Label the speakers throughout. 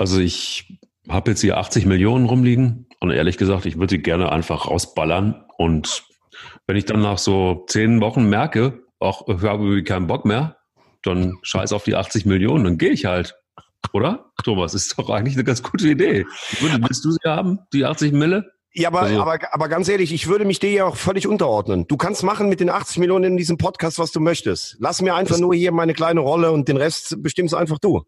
Speaker 1: Also ich habe jetzt hier 80 Millionen rumliegen und ehrlich gesagt, ich würde die gerne einfach rausballern. Und wenn ich dann nach so zehn Wochen merke, auch ich habe keinen Bock mehr, dann scheiß auf die 80 Millionen, dann gehe ich halt. Oder? Thomas, ist doch eigentlich eine ganz gute Idee. Willst du sie haben, die 80 Mille?
Speaker 2: Ja, aber, also, aber, aber ganz ehrlich, ich würde mich dir ja auch völlig unterordnen. Du kannst machen mit den 80 Millionen in diesem Podcast, was du möchtest. Lass mir einfach nur hier meine kleine Rolle und den Rest bestimmst einfach du.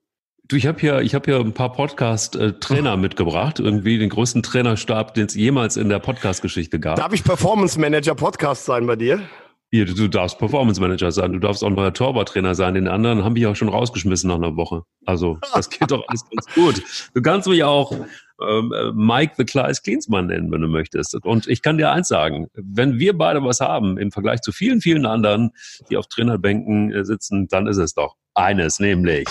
Speaker 1: Du, ich habe hier, ich habe hier ein paar Podcast-Trainer mitgebracht, irgendwie den größten Trainerstab, den es jemals in der Podcast-Geschichte gab.
Speaker 2: Darf ich Performance Manager Podcast sein bei dir?
Speaker 1: Hier, du, du darfst Performance Manager sein, du darfst auch neuer Torwarttrainer sein. Den anderen haben mich auch schon rausgeschmissen nach einer Woche. Also das geht doch alles ganz gut. Du kannst mich auch ähm, äh, Mike the Kleis Klinsmann nennen, wenn du möchtest. Und ich kann dir eins sagen, wenn wir beide was haben im Vergleich zu vielen, vielen anderen, die auf Trainerbänken äh, sitzen, dann ist es doch eines, nämlich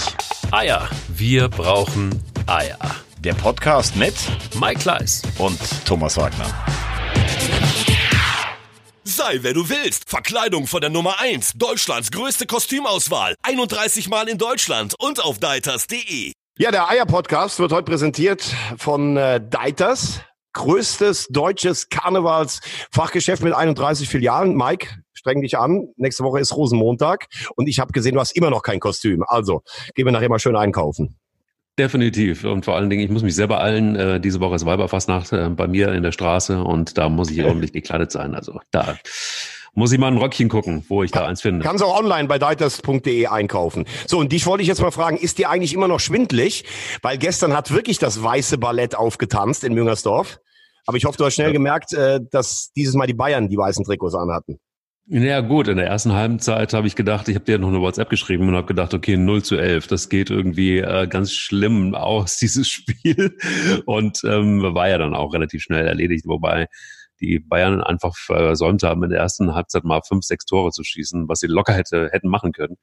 Speaker 3: Eier. Wir brauchen Eier.
Speaker 4: Der Podcast mit
Speaker 3: Mike Kleiss
Speaker 4: und Thomas Wagner.
Speaker 3: Sei wer du willst. Verkleidung von der Nummer 1. Deutschlands größte Kostümauswahl. 31 Mal in Deutschland und auf deiters.de.
Speaker 2: Ja, der Eier-Podcast wird heute präsentiert von äh, Deiters. Größtes deutsches Karnevalsfachgeschäft mit 31 Filialen. Mike, streng dich an. Nächste Woche ist Rosenmontag und ich habe gesehen, du hast immer noch kein Kostüm. Also, gehen wir nachher mal schön einkaufen.
Speaker 1: Definitiv. Und vor allen Dingen, ich muss mich selber allen, äh, diese Woche ist Weiberfastnacht äh, bei mir in der Straße und da muss ich ordentlich gekleidet sein. Also da muss ich mal ein Röckchen gucken, wo ich da eins finde.
Speaker 2: Kannst auch online bei deiters.de einkaufen. So, und dich wollte ich jetzt mal fragen, ist dir eigentlich immer noch schwindlig? Weil gestern hat wirklich das weiße Ballett aufgetanzt in Müngersdorf. Aber ich hoffe, du hast schnell ja. gemerkt, äh, dass dieses Mal die Bayern die weißen Trikots anhatten.
Speaker 1: Ja gut, in der ersten halben Zeit habe ich gedacht, ich habe dir noch eine WhatsApp geschrieben und habe gedacht, okay, 0 zu 11, das geht irgendwie äh, ganz schlimm aus, dieses Spiel. Und ähm, war ja dann auch relativ schnell erledigt, wobei die Bayern einfach versäumt haben, in der ersten Halbzeit mal fünf, sechs Tore zu schießen, was sie locker hätte, hätten machen können.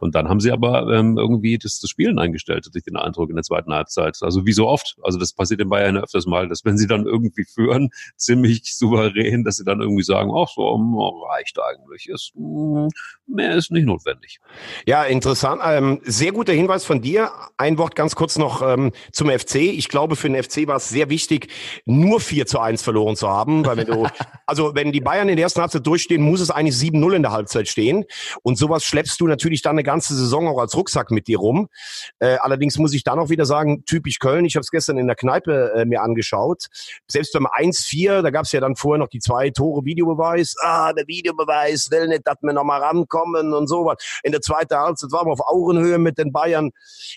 Speaker 1: Und dann haben sie aber ähm, irgendwie das, das Spielen eingestellt, hatte ich den Eindruck in der zweiten Halbzeit. Also wie so oft. Also das passiert in Bayern öfters mal, dass wenn sie dann irgendwie führen, ziemlich souverän, dass sie dann irgendwie sagen, ach so, oh, reicht eigentlich, ist, mm, mehr ist nicht notwendig.
Speaker 2: Ja, interessant. Ähm, sehr guter Hinweis von dir. Ein Wort ganz kurz noch ähm, zum FC. Ich glaube, für den FC war es sehr wichtig, nur 4 zu 1 verloren zu haben weil wenn du, also wenn die Bayern in der ersten Halbzeit durchstehen, muss es eigentlich 7-0 in der Halbzeit stehen. Und sowas schleppst du natürlich dann eine ganze Saison auch als Rucksack mit dir rum. Äh, allerdings muss ich dann auch wieder sagen, typisch Köln, ich habe es gestern in der Kneipe äh, mir angeschaut. Selbst beim 1-4, da gab es ja dann vorher noch die zwei Tore Videobeweis. Ah, der Videobeweis will nicht, dass wir nochmal rankommen und sowas. In der zweiten Halbzeit waren wir auf Augenhöhe mit den Bayern.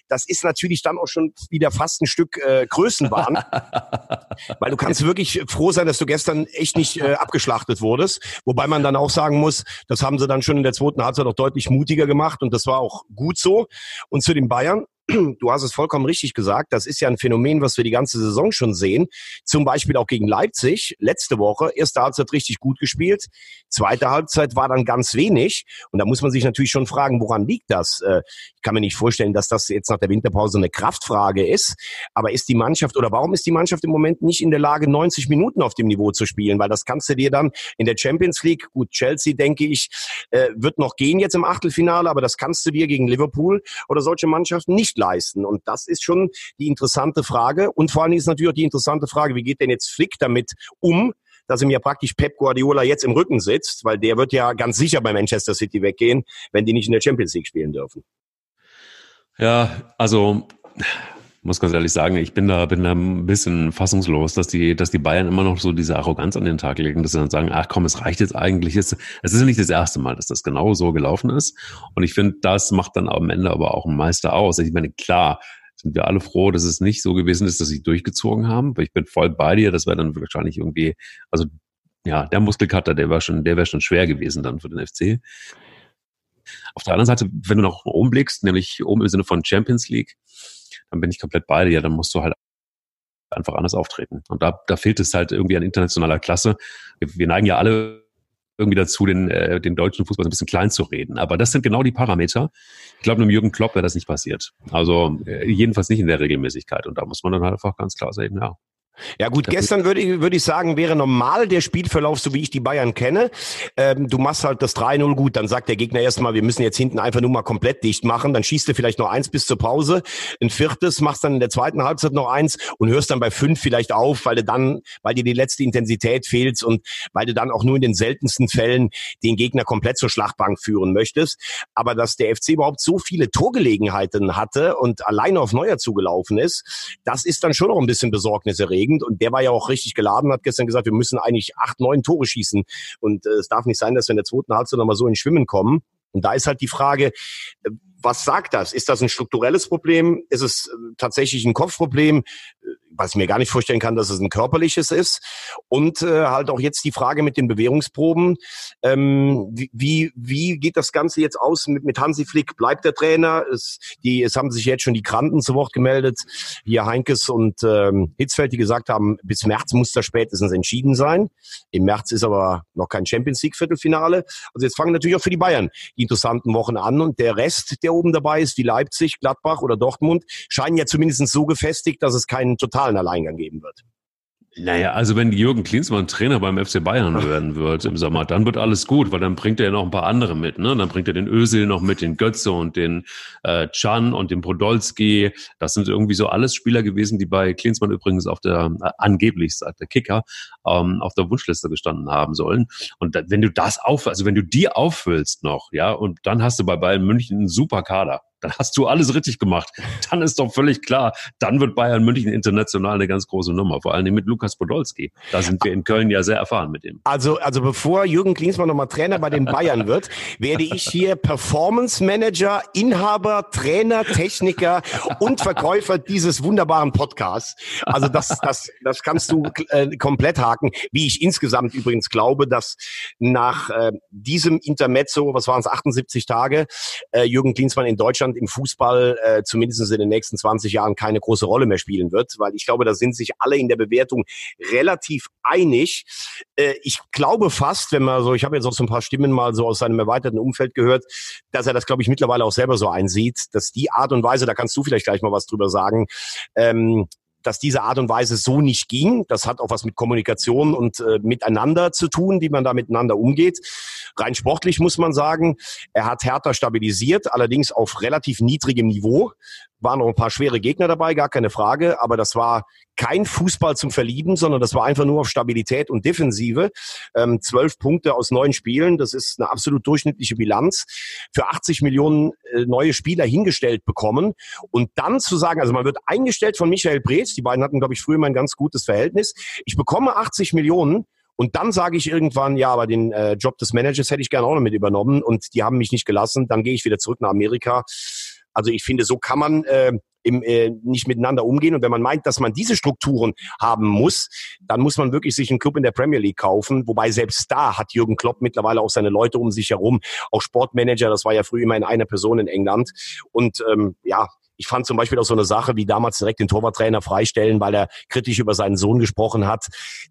Speaker 2: Das ist natürlich dann auch schon wieder fast ein Stück äh, Größenwahn. weil du kannst wirklich froh sein, dass du gestern echt nicht äh, abgeschlachtet wurdest. Wobei man dann auch sagen muss, das haben sie dann schon in der zweiten Halbzeit auch deutlich mutiger gemacht und das war auch gut so. Und zu den Bayern, du hast es vollkommen richtig gesagt, das ist ja ein Phänomen, was wir die ganze Saison schon sehen. Zum Beispiel auch gegen Leipzig letzte Woche. Erste Halbzeit richtig gut gespielt, zweite Halbzeit war dann ganz wenig. Und da muss man sich natürlich schon fragen, woran liegt das? Äh, ich kann mir nicht vorstellen, dass das jetzt nach der Winterpause eine Kraftfrage ist. Aber ist die Mannschaft oder warum ist die Mannschaft im Moment nicht in der Lage, 90 Minuten auf dem Niveau zu spielen? Weil das kannst du dir dann in der Champions League, gut, Chelsea, denke ich, äh, wird noch gehen jetzt im Achtelfinale, aber das kannst du dir gegen Liverpool oder solche Mannschaften nicht leisten. Und das ist schon die interessante Frage. Und vor allem ist natürlich auch die interessante Frage, wie geht denn jetzt Flick damit um, dass ihm ja praktisch Pep Guardiola jetzt im Rücken sitzt, weil der wird ja ganz sicher bei Manchester City weggehen, wenn die nicht in der Champions League spielen dürfen.
Speaker 1: Ja, also muss ganz ehrlich sagen, ich bin da, bin da ein bisschen fassungslos, dass die, dass die Bayern immer noch so diese Arroganz an den Tag legen, dass sie dann sagen, ach komm, es reicht jetzt eigentlich. Es, ist ja nicht das erste Mal, dass das genau so gelaufen ist. Und ich finde, das macht dann am Ende aber auch ein Meister aus. Ich meine, klar, sind wir alle froh, dass es nicht so gewesen ist, dass sie durchgezogen haben. Ich bin voll bei dir, das wäre dann wahrscheinlich irgendwie, also ja, der Muskelkater, der war schon, der wäre schon schwer gewesen dann für den FC. Auf der anderen Seite, wenn du noch oben blickst, nämlich oben im Sinne von Champions League, dann bin ich komplett bei dir. Dann musst du halt einfach anders auftreten. Und da, da fehlt es halt irgendwie an internationaler Klasse. Wir, wir neigen ja alle irgendwie dazu, den, äh, den deutschen Fußball ein bisschen klein zu reden. Aber das sind genau die Parameter. Ich glaube, einem Jürgen Klopp wäre das nicht passiert. Also äh, jedenfalls nicht in der Regelmäßigkeit. Und da muss man dann halt einfach ganz klar sagen, ja,
Speaker 2: Ja gut, gestern würde ich, würde ich sagen, wäre normal der Spielverlauf, so wie ich die Bayern kenne. Ähm, du machst halt das 3-0 gut, dann sagt der Gegner erstmal, wir müssen jetzt hinten einfach nur mal komplett dicht machen. Dann schießt du vielleicht noch eins bis zur Pause, ein viertes, machst dann in der zweiten Halbzeit noch eins und hörst dann bei fünf vielleicht auf, weil du dann, weil dir die letzte Intensität fehlt und weil du dann auch nur in den seltensten Fällen den Gegner komplett zur Schlachtbank führen möchtest. Aber dass der FC überhaupt so viele Torgelegenheiten hatte und alleine auf Neuer zugelaufen ist, das ist dann schon noch ein bisschen besorgniserregend aufregend und der war ja auch richtig geladen, hat gestern gesagt, wir müssen eigentlich acht, neun Tore schießen und äh, es darf nicht sein, dass wir in der zweiten Halbzeit nochmal so ins Schwimmen kommen. Und da ist halt die Frage, äh, was sagt das? Ist das ein strukturelles Problem? Ist es äh, tatsächlich ein Kopfproblem? Was ich mir gar nicht vorstellen kann, dass es ein körperliches ist. Und äh, halt auch jetzt die Frage mit den Bewährungsproben. Ähm, wie, wie geht das Ganze jetzt aus mit, mit Hansi Flick? Bleibt der Trainer? Es, die, es haben sich jetzt schon die Kranten zu Wort gemeldet. Hier Heinkes und ähm, Hitzfeld, die gesagt haben, bis März muss das spätestens entschieden sein. Im März ist aber noch kein Champions League Viertelfinale. Also jetzt fangen natürlich auch für die Bayern die interessanten Wochen an. Und der Rest, der oben dabei ist, wie Leipzig, Gladbach oder Dortmund, scheinen ja zumindest so gefestigt, dass es keinen totalen Alleingang geben wird.
Speaker 1: Naja, also wenn Jürgen Klinsmann Trainer beim FC Bayern werden wird im Sommer, dann wird alles gut, weil dann bringt er ja noch ein paar andere mit. Ne? Dann bringt er den Ösil noch mit, den Götze und den äh, Can und den Podolski. Das sind irgendwie so alles Spieler gewesen, die bei Klinsmann übrigens auf der, äh, angeblich sagt der Kicker, ähm, auf der Wunschliste gestanden haben sollen. Und da, wenn du das auf, also wenn du die auffüllst noch, ja, und dann hast du bei Bayern München einen super Kader dann hast du alles richtig gemacht. Dann ist doch völlig klar, dann wird Bayern München international eine ganz große Nummer, vor allem mit Lukas Podolski. Da sind wir in Köln ja sehr erfahren mit ihm.
Speaker 2: Also, also bevor Jürgen Klinsmann nochmal Trainer bei den Bayern wird, werde ich hier Performance Manager, Inhaber, Trainer, Techniker und Verkäufer dieses wunderbaren Podcasts. Also das, das, das kannst du äh, komplett haken. Wie ich insgesamt übrigens glaube, dass nach äh, diesem Intermezzo, was waren es, 78 Tage, äh, Jürgen Klinsmann in Deutschland im Fußball äh, zumindest in den nächsten 20 Jahren keine große Rolle mehr spielen wird, weil ich glaube, da sind sich alle in der Bewertung relativ einig. Äh, ich glaube fast, wenn man so, ich habe jetzt auch so ein paar Stimmen mal so aus seinem erweiterten Umfeld gehört, dass er das, glaube ich, mittlerweile auch selber so einsieht, dass die Art und Weise, da kannst du vielleicht gleich mal was drüber sagen, ähm, dass diese Art und Weise so nicht ging. Das hat auch was mit Kommunikation und äh, miteinander zu tun, wie man da miteinander umgeht. Rein sportlich muss man sagen, er hat Hertha stabilisiert, allerdings auf relativ niedrigem Niveau waren noch ein paar schwere Gegner dabei, gar keine Frage, aber das war kein Fußball zum Verlieben, sondern das war einfach nur auf Stabilität und Defensive. Ähm, zwölf Punkte aus neun Spielen, das ist eine absolut durchschnittliche Bilanz. Für 80 Millionen äh, neue Spieler hingestellt bekommen und dann zu sagen, also man wird eingestellt von Michael Breetz, die beiden hatten, glaube ich, früher mal ein ganz gutes Verhältnis. Ich bekomme 80 Millionen und dann sage ich irgendwann, ja, aber den äh, Job des Managers hätte ich gerne auch noch mit übernommen und die haben mich nicht gelassen. Dann gehe ich wieder zurück nach Amerika. Also ich finde, so kann man äh, im, äh, nicht miteinander umgehen. Und wenn man meint, dass man diese Strukturen haben muss, dann muss man wirklich sich einen Club in der Premier League kaufen. Wobei selbst da hat Jürgen Klopp mittlerweile auch seine Leute um sich herum, auch Sportmanager. Das war ja früher immer in einer Person in England. Und ähm, ja, ich fand zum Beispiel auch so eine Sache wie damals direkt den Torwarttrainer freistellen, weil er kritisch über seinen Sohn gesprochen hat.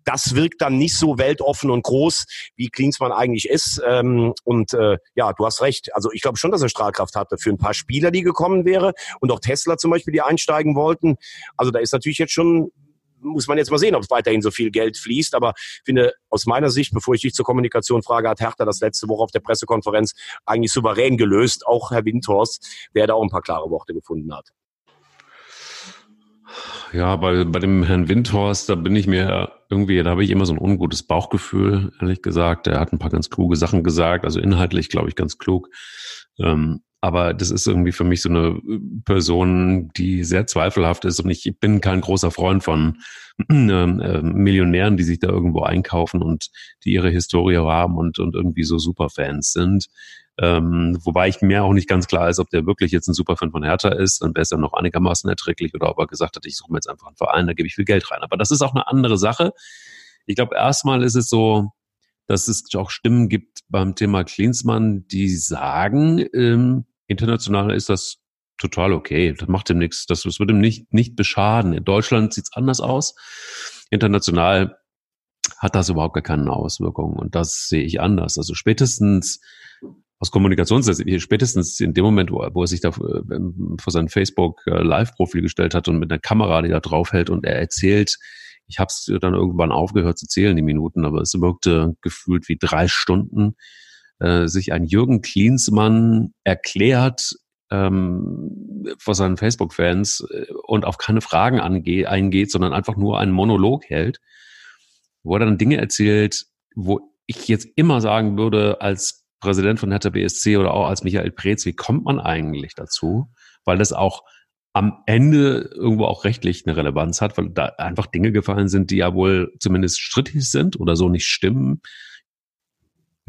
Speaker 2: Das wirkt dann nicht so weltoffen und groß, wie Klinsmann eigentlich ist. Ähm, und äh, ja, du hast recht. Also ich glaube schon, dass er Strahlkraft hatte für ein paar Spieler, die gekommen wäre und auch Tesla zum Beispiel, die einsteigen wollten. Also da ist natürlich jetzt schon muss man jetzt mal sehen, ob es weiterhin so viel Geld fließt. Aber finde, aus meiner Sicht, bevor ich dich zur Kommunikation frage, hat Hertha das letzte Woche auf der Pressekonferenz eigentlich souverän gelöst. Auch Herr Windhorst, der da auch ein paar klare Worte gefunden hat.
Speaker 1: Ja, bei, bei dem Herrn Windhorst, da bin ich mir irgendwie, da habe ich immer so ein ungutes Bauchgefühl, ehrlich gesagt. Er hat ein paar ganz kluge Sachen gesagt, also inhaltlich, glaube ich, ganz klug. Ähm, aber das ist irgendwie für mich so eine äh, Person, die sehr zweifelhaft ist. Und ich bin kein großer Freund von ähm, äh, Millionären, die sich da irgendwo einkaufen und die ihre Historie haben und, und irgendwie so Superfans sind. Ähm, wobei ich mir auch nicht ganz klar ist, ob der wirklich jetzt ein Superfan von Hertha ist und dann noch einigermaßen erträglich oder ob er gesagt hat, ich suche mir jetzt einfach einen Verein, da gebe ich viel Geld rein. Aber das ist auch eine andere Sache. Ich glaube, erstmal ist es so, dass es auch Stimmen gibt beim Thema Klinsmann, die sagen, ähm, international ist das total okay. Das macht ihm nichts. Das, das wird ihm nicht, nicht beschaden. In Deutschland sieht's anders aus. International hat das überhaupt gar keine Auswirkungen. Und das sehe ich anders. Also spätestens aus Kommunikationssicht, spätestens in dem Moment, wo, wo er sich da ähm, vor sein Facebook äh, Live-Profil gestellt hat und mit einer Kamera, die da draufhält und er erzählt, Ich habe es dann irgendwann aufgehört zu zählen, die Minuten, aber es wirkte gefühlt wie drei Stunden. Äh, sich ein Jürgen Klinsmann erklärt ähm, vor seinen Facebook-Fans äh, und auf keine Fragen ange eingeht, sondern einfach nur einen Monolog hält, wo er dann Dinge erzählt, wo ich jetzt immer sagen würde, als Präsident von Hertha BSC oder auch als Michael Preetz, wie kommt man eigentlich dazu? Weil das auch am Ende irgendwo auch rechtlich eine Relevanz hat, weil da einfach Dinge gefallen sind, die ja wohl zumindest strittig sind oder so nicht stimmen.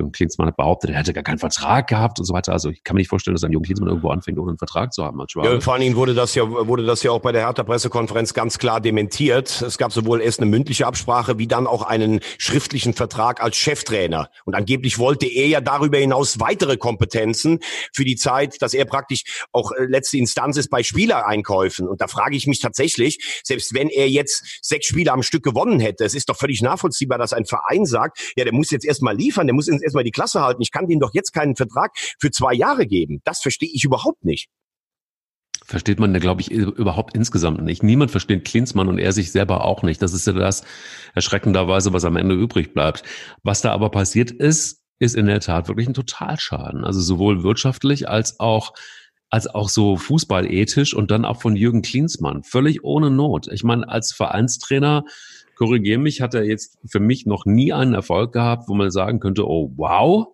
Speaker 1: Jürgen Klinsmann hat behauptet, er hätte gar keinen Vertrag gehabt und so weiter. Also ich kann mir nicht vorstellen, dass ein Jürgen Klinsmann irgendwo anfängt, ohne einen Vertrag zu haben.
Speaker 2: Ja, vor allen Dingen wurde das ja, wurde das ja auch bei der Hertha-Pressekonferenz ganz klar dementiert. Es gab sowohl erst eine mündliche Absprache, wie dann auch einen schriftlichen Vertrag als Cheftrainer. Und angeblich wollte er ja darüber hinaus weitere Kompetenzen für die Zeit, dass er praktisch auch äh, letzte Instanz ist bei Spielereinkäufen. Und da frage ich mich tatsächlich, selbst wenn er jetzt sechs Spiele am Stück gewonnen hätte, es ist doch völlig nachvollziehbar, dass ein Verein sagt, ja, der muss jetzt erstmal liefern, der muss jetzt erstmal die Klasse halten. Ich kann denen doch jetzt keinen Vertrag für zwei Jahre geben. Das verstehe ich überhaupt nicht.
Speaker 1: Versteht man, glaube ich, überhaupt insgesamt nicht. Niemand versteht Klinsmann und er sich selber auch nicht. Das ist ja das erschreckenderweise, was am Ende übrig bleibt. Was da aber passiert ist, ist in der Tat wirklich ein Totalschaden. Also sowohl wirtschaftlich als auch als auch so fußballethisch und dann auch von Jürgen Klinsmann. Völlig ohne Not. Ich meine, als Vereinstrainer korrigiere mich, hat er jetzt für mich noch nie einen Erfolg gehabt, wo man sagen könnte, oh wow,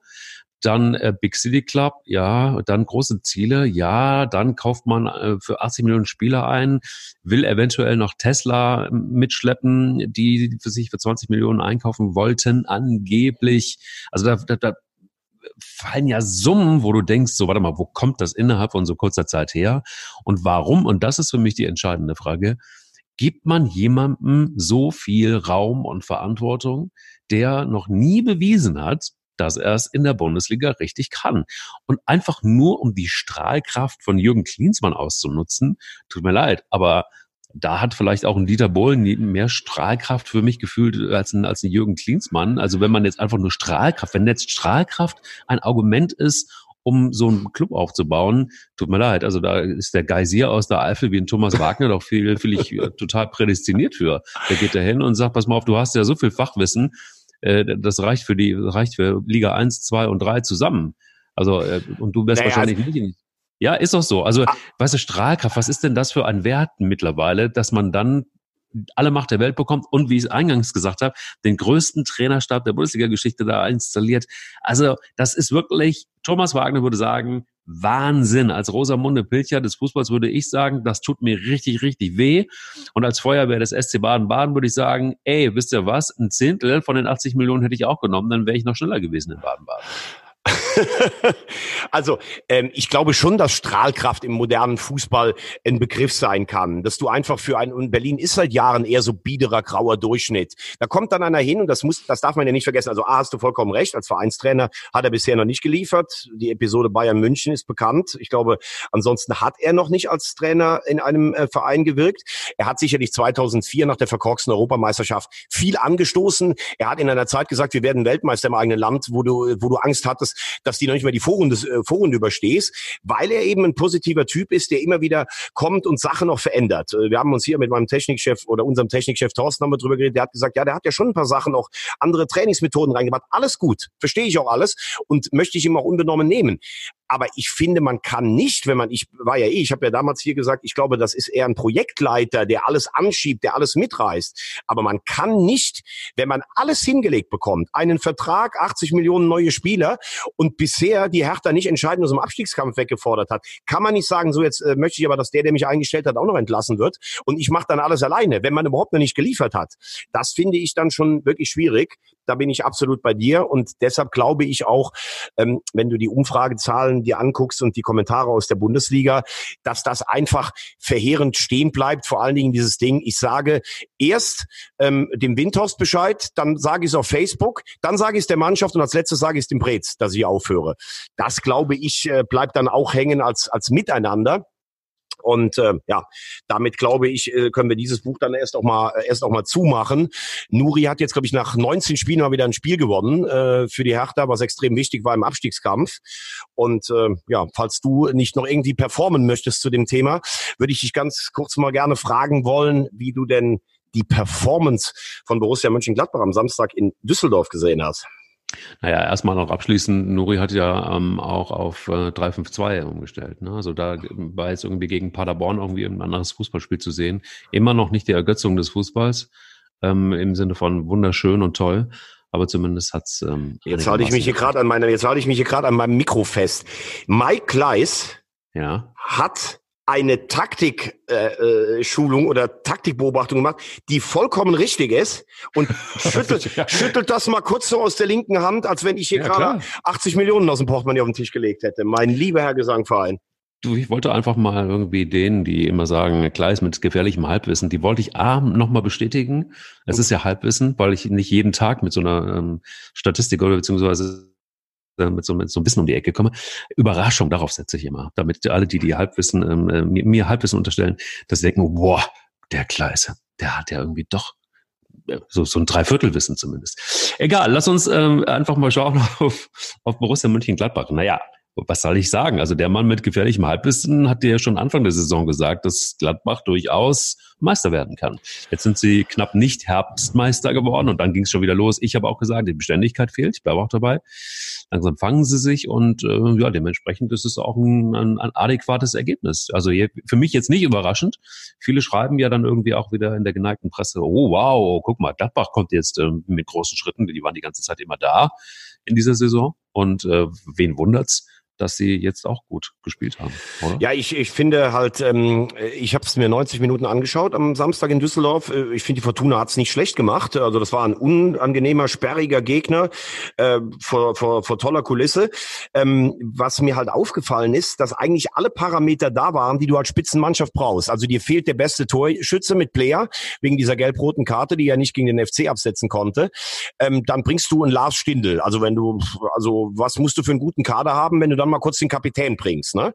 Speaker 1: dann äh, Big City Club, ja, dann große Ziele, ja, dann kauft man äh, für 80 Millionen Spieler ein, will eventuell noch Tesla mitschleppen, die für sich für 20 Millionen einkaufen wollten, angeblich. Also da, da, da fallen ja Summen, wo du denkst, so warte mal, wo kommt das innerhalb von so kurzer Zeit her und warum? Und das ist für mich die entscheidende Frage gibt man jemandem so viel Raum und Verantwortung, der noch nie bewiesen hat, dass er es in der Bundesliga richtig kann. Und einfach nur, um die Strahlkraft von Jürgen Klinsmann auszunutzen, tut mir leid, aber da hat vielleicht auch ein Dieter Bohlen mehr Strahlkraft für mich gefühlt als ein, als ein Jürgen Klinsmann. Also wenn man jetzt einfach nur Strahlkraft, wenn jetzt Strahlkraft ein Argument ist, um so einen Club aufzubauen. Tut mir leid, also da ist der Geysir aus der Eifel wie ein Thomas Wagner doch viel, viel ich äh, total prädestiniert für. Der geht da hin und sagt, pass mal auf, du hast ja so viel Fachwissen, äh, das reicht für die, reicht für Liga 1, 2 und 3 zusammen. Also, äh, und du wärst naja, wahrscheinlich also, nicht. Ja, ist doch so. Also, ah. weißt du, Strahlkraft, was ist denn das für ein Wert mittlerweile, dass man dann alle Macht der Welt bekommt und wie ich eingangs gesagt habe, den größten Trainerstab der Bundesliga-Geschichte da installiert. Also das ist wirklich, Thomas Wagner würde sagen, Wahnsinn. Als Rosamunde Pilcher des Fußballs würde ich sagen, das tut mir richtig, richtig weh. Und als Feuerwehr des SC Baden-Baden würde ich sagen, ey, wisst ihr was? Ein Zehntel von den 80 Millionen hätte ich auch genommen, dann wäre ich noch schneller gewesen in Baden-Baden.
Speaker 2: also ähm, ich glaube schon, dass Strahlkraft im modernen Fußball ein Begriff sein kann. Dass du einfach für ein, und Berlin ist seit Jahren eher so biederer, grauer Durchschnitt. Da kommt dann einer hin und das muss, das darf man ja nicht vergessen. Also A, hast du vollkommen recht, als Vereinstrainer hat er bisher noch nicht geliefert. Die Episode Bayern München ist bekannt. Ich glaube, ansonsten hat er noch nicht als Trainer in einem äh, Verein gewirkt. Er hat sicherlich 2004 nach der verkorksten Europameisterschaft viel angestoßen. Er hat in einer Zeit gesagt, wir werden Weltmeister im eigenen Land, wo du, wo du Angst hattest, dass die noch nicht mal die Vorrunde, äh, Vorrunde überstehst, weil er eben ein positiver Typ ist, der immer wieder kommt und Sachen noch verändert. Äh, wir haben uns hier mit meinem Technikchef oder unserem Technikchef Thorsten haben wir drüber geredet, der hat gesagt, ja, der hat ja schon ein paar Sachen auch andere Trainingsmethoden reingebracht. Alles gut, verstehe ich auch alles und möchte ich ihm auch unbenommen nehmen. Aber ich finde, man kann nicht, wenn man, ich war ja eh, ich habe ja damals hier gesagt, ich glaube, das ist eher ein Projektleiter, der alles anschiebt, der alles mitreißt. Aber man kann nicht, wenn man alles hingelegt bekommt, einen Vertrag, 80 Millionen neue Spieler und bisher die Hertha nicht entscheidend aus dem Abstiegskampf weggefordert hat, kann man nicht sagen, so jetzt äh, möchte ich aber, dass der, der mich eingestellt hat, auch noch entlassen wird und ich mache dann alles alleine, wenn man überhaupt noch nicht geliefert hat. Das finde ich dann schon wirklich schwierig. Da bin ich absolut bei dir und deshalb glaube ich auch, ähm, wenn du die Umfragezahlen dir anguckst und die Kommentare aus der Bundesliga, dass das einfach verheerend stehen bleibt. Vor allen Dingen dieses Ding, ich sage erst ähm, dem Windhorst Bescheid, dann sage ich es auf Facebook, dann sage ich es der Mannschaft und als letztes sage ich es dem Brez, dass ich aufhöre. Das glaube ich äh, bleibt dann auch hängen als als Miteinander. Und äh, ja, damit glaube ich, äh, können wir dieses Buch dann erst auch mal äh, erst auch mal zumachen. Nuri hat jetzt, glaube ich, nach 19 Spielen mal wieder ein Spiel gewonnen äh, für die Hertha, was extrem wichtig war im Abstiegskampf. Und äh, ja, falls du nicht noch irgendwie performen möchtest zu dem Thema, würde ich dich ganz kurz mal gerne fragen wollen, wie du denn die Performance von Borussia Mönchengladbach am Samstag in Düsseldorf gesehen hast.
Speaker 1: Naja, erstmal noch abschließend, Nuri hat ja ähm, auch auf äh, 3-5-2 umgestellt. Ne? Also da war jetzt irgendwie gegen Paderborn irgendwie ein anderes Fußballspiel zu sehen. Immer noch nicht die Ergötzung des Fußballs ähm, im Sinne von wunderschön und toll. Aber zumindest hat's. Ähm,
Speaker 2: jetzt halte ich mich hier gerade an meiner, jetzt halte ich mich hier gerade an meinem Mikro fest. Mike Gleis
Speaker 1: ja.
Speaker 2: hat eine Taktik-Schulung äh, äh oder Taktikbeobachtung gemacht, die vollkommen richtig ist und schüttelt, ja. schüttelt das mal kurz so aus der linken Hand, als wenn ich hier ja, gerade 80 Millionen aus dem Portemonnaie auf den Tisch gelegt hätte. Mein lieber Herr Gesangverein.
Speaker 1: Du, ich wollte einfach mal irgendwie denen, die immer sagen, Kleis mit gefährlichem Halbwissen, die wollte ich A, nochmal bestätigen. Es ist ja Halbwissen, weil ich nicht jeden Tag mit so einer ähm, Statistik oder beziehungsweise mit so, mit so ein Wissen um die Ecke komme. Überraschung, darauf setze ich immer. Damit alle, die die Halbwissen, ähm, äh, mir, mir Halbwissen unterstellen, dass sie denken, boah, der Kleise, der hat ja irgendwie doch äh, so, so ein Dreiviertelwissen zumindest. Egal, lass uns ähm, einfach mal schauen auf, auf Borussia Mönchengladbach. Naja, was soll ich sagen? Also der Mann mit gefährlichem Halbwissen hat dir ja schon Anfang der Saison gesagt, dass Gladbach durchaus Meister werden kann. Jetzt sind sie knapp nicht Herbstmeister geworden und dann ging es schon wieder los. Ich habe auch gesagt, die Beständigkeit fehlt. Ich bleibe auch dabei. Langsam fangen sie sich und äh, ja, dementsprechend ist es auch ein, ein, ein adäquates Ergebnis. Also für mich jetzt nicht überraschend. Viele schreiben ja dann irgendwie auch wieder in der geneigten Presse, oh wow, guck mal, Gladbach kommt jetzt äh, mit großen Schritten. Die waren die ganze Zeit immer da in dieser Saison. Und äh, wen wundert's? Dass sie jetzt auch gut gespielt haben, oder?
Speaker 2: Ja, ich, ich finde halt, ähm, ich habe es mir 90 Minuten angeschaut am Samstag in Düsseldorf. Äh, ich finde, die Fortuna hat es nicht schlecht gemacht. Also das war ein unangenehmer, sperriger Gegner äh, vor, vor, vor toller Kulisse. Ähm, was mir halt aufgefallen ist, dass eigentlich alle Parameter da waren, die du als Spitzenmannschaft brauchst. Also dir fehlt der beste Torschütze mit Player, wegen dieser gelb-roten Karte, die er nicht gegen den FC absetzen konnte. Ähm, dann bringst du einen Lars Stindl. Also wenn du, also was musst du für einen guten Kader haben, wenn du dann dann mal kurz den Kapitän bringst. Ne?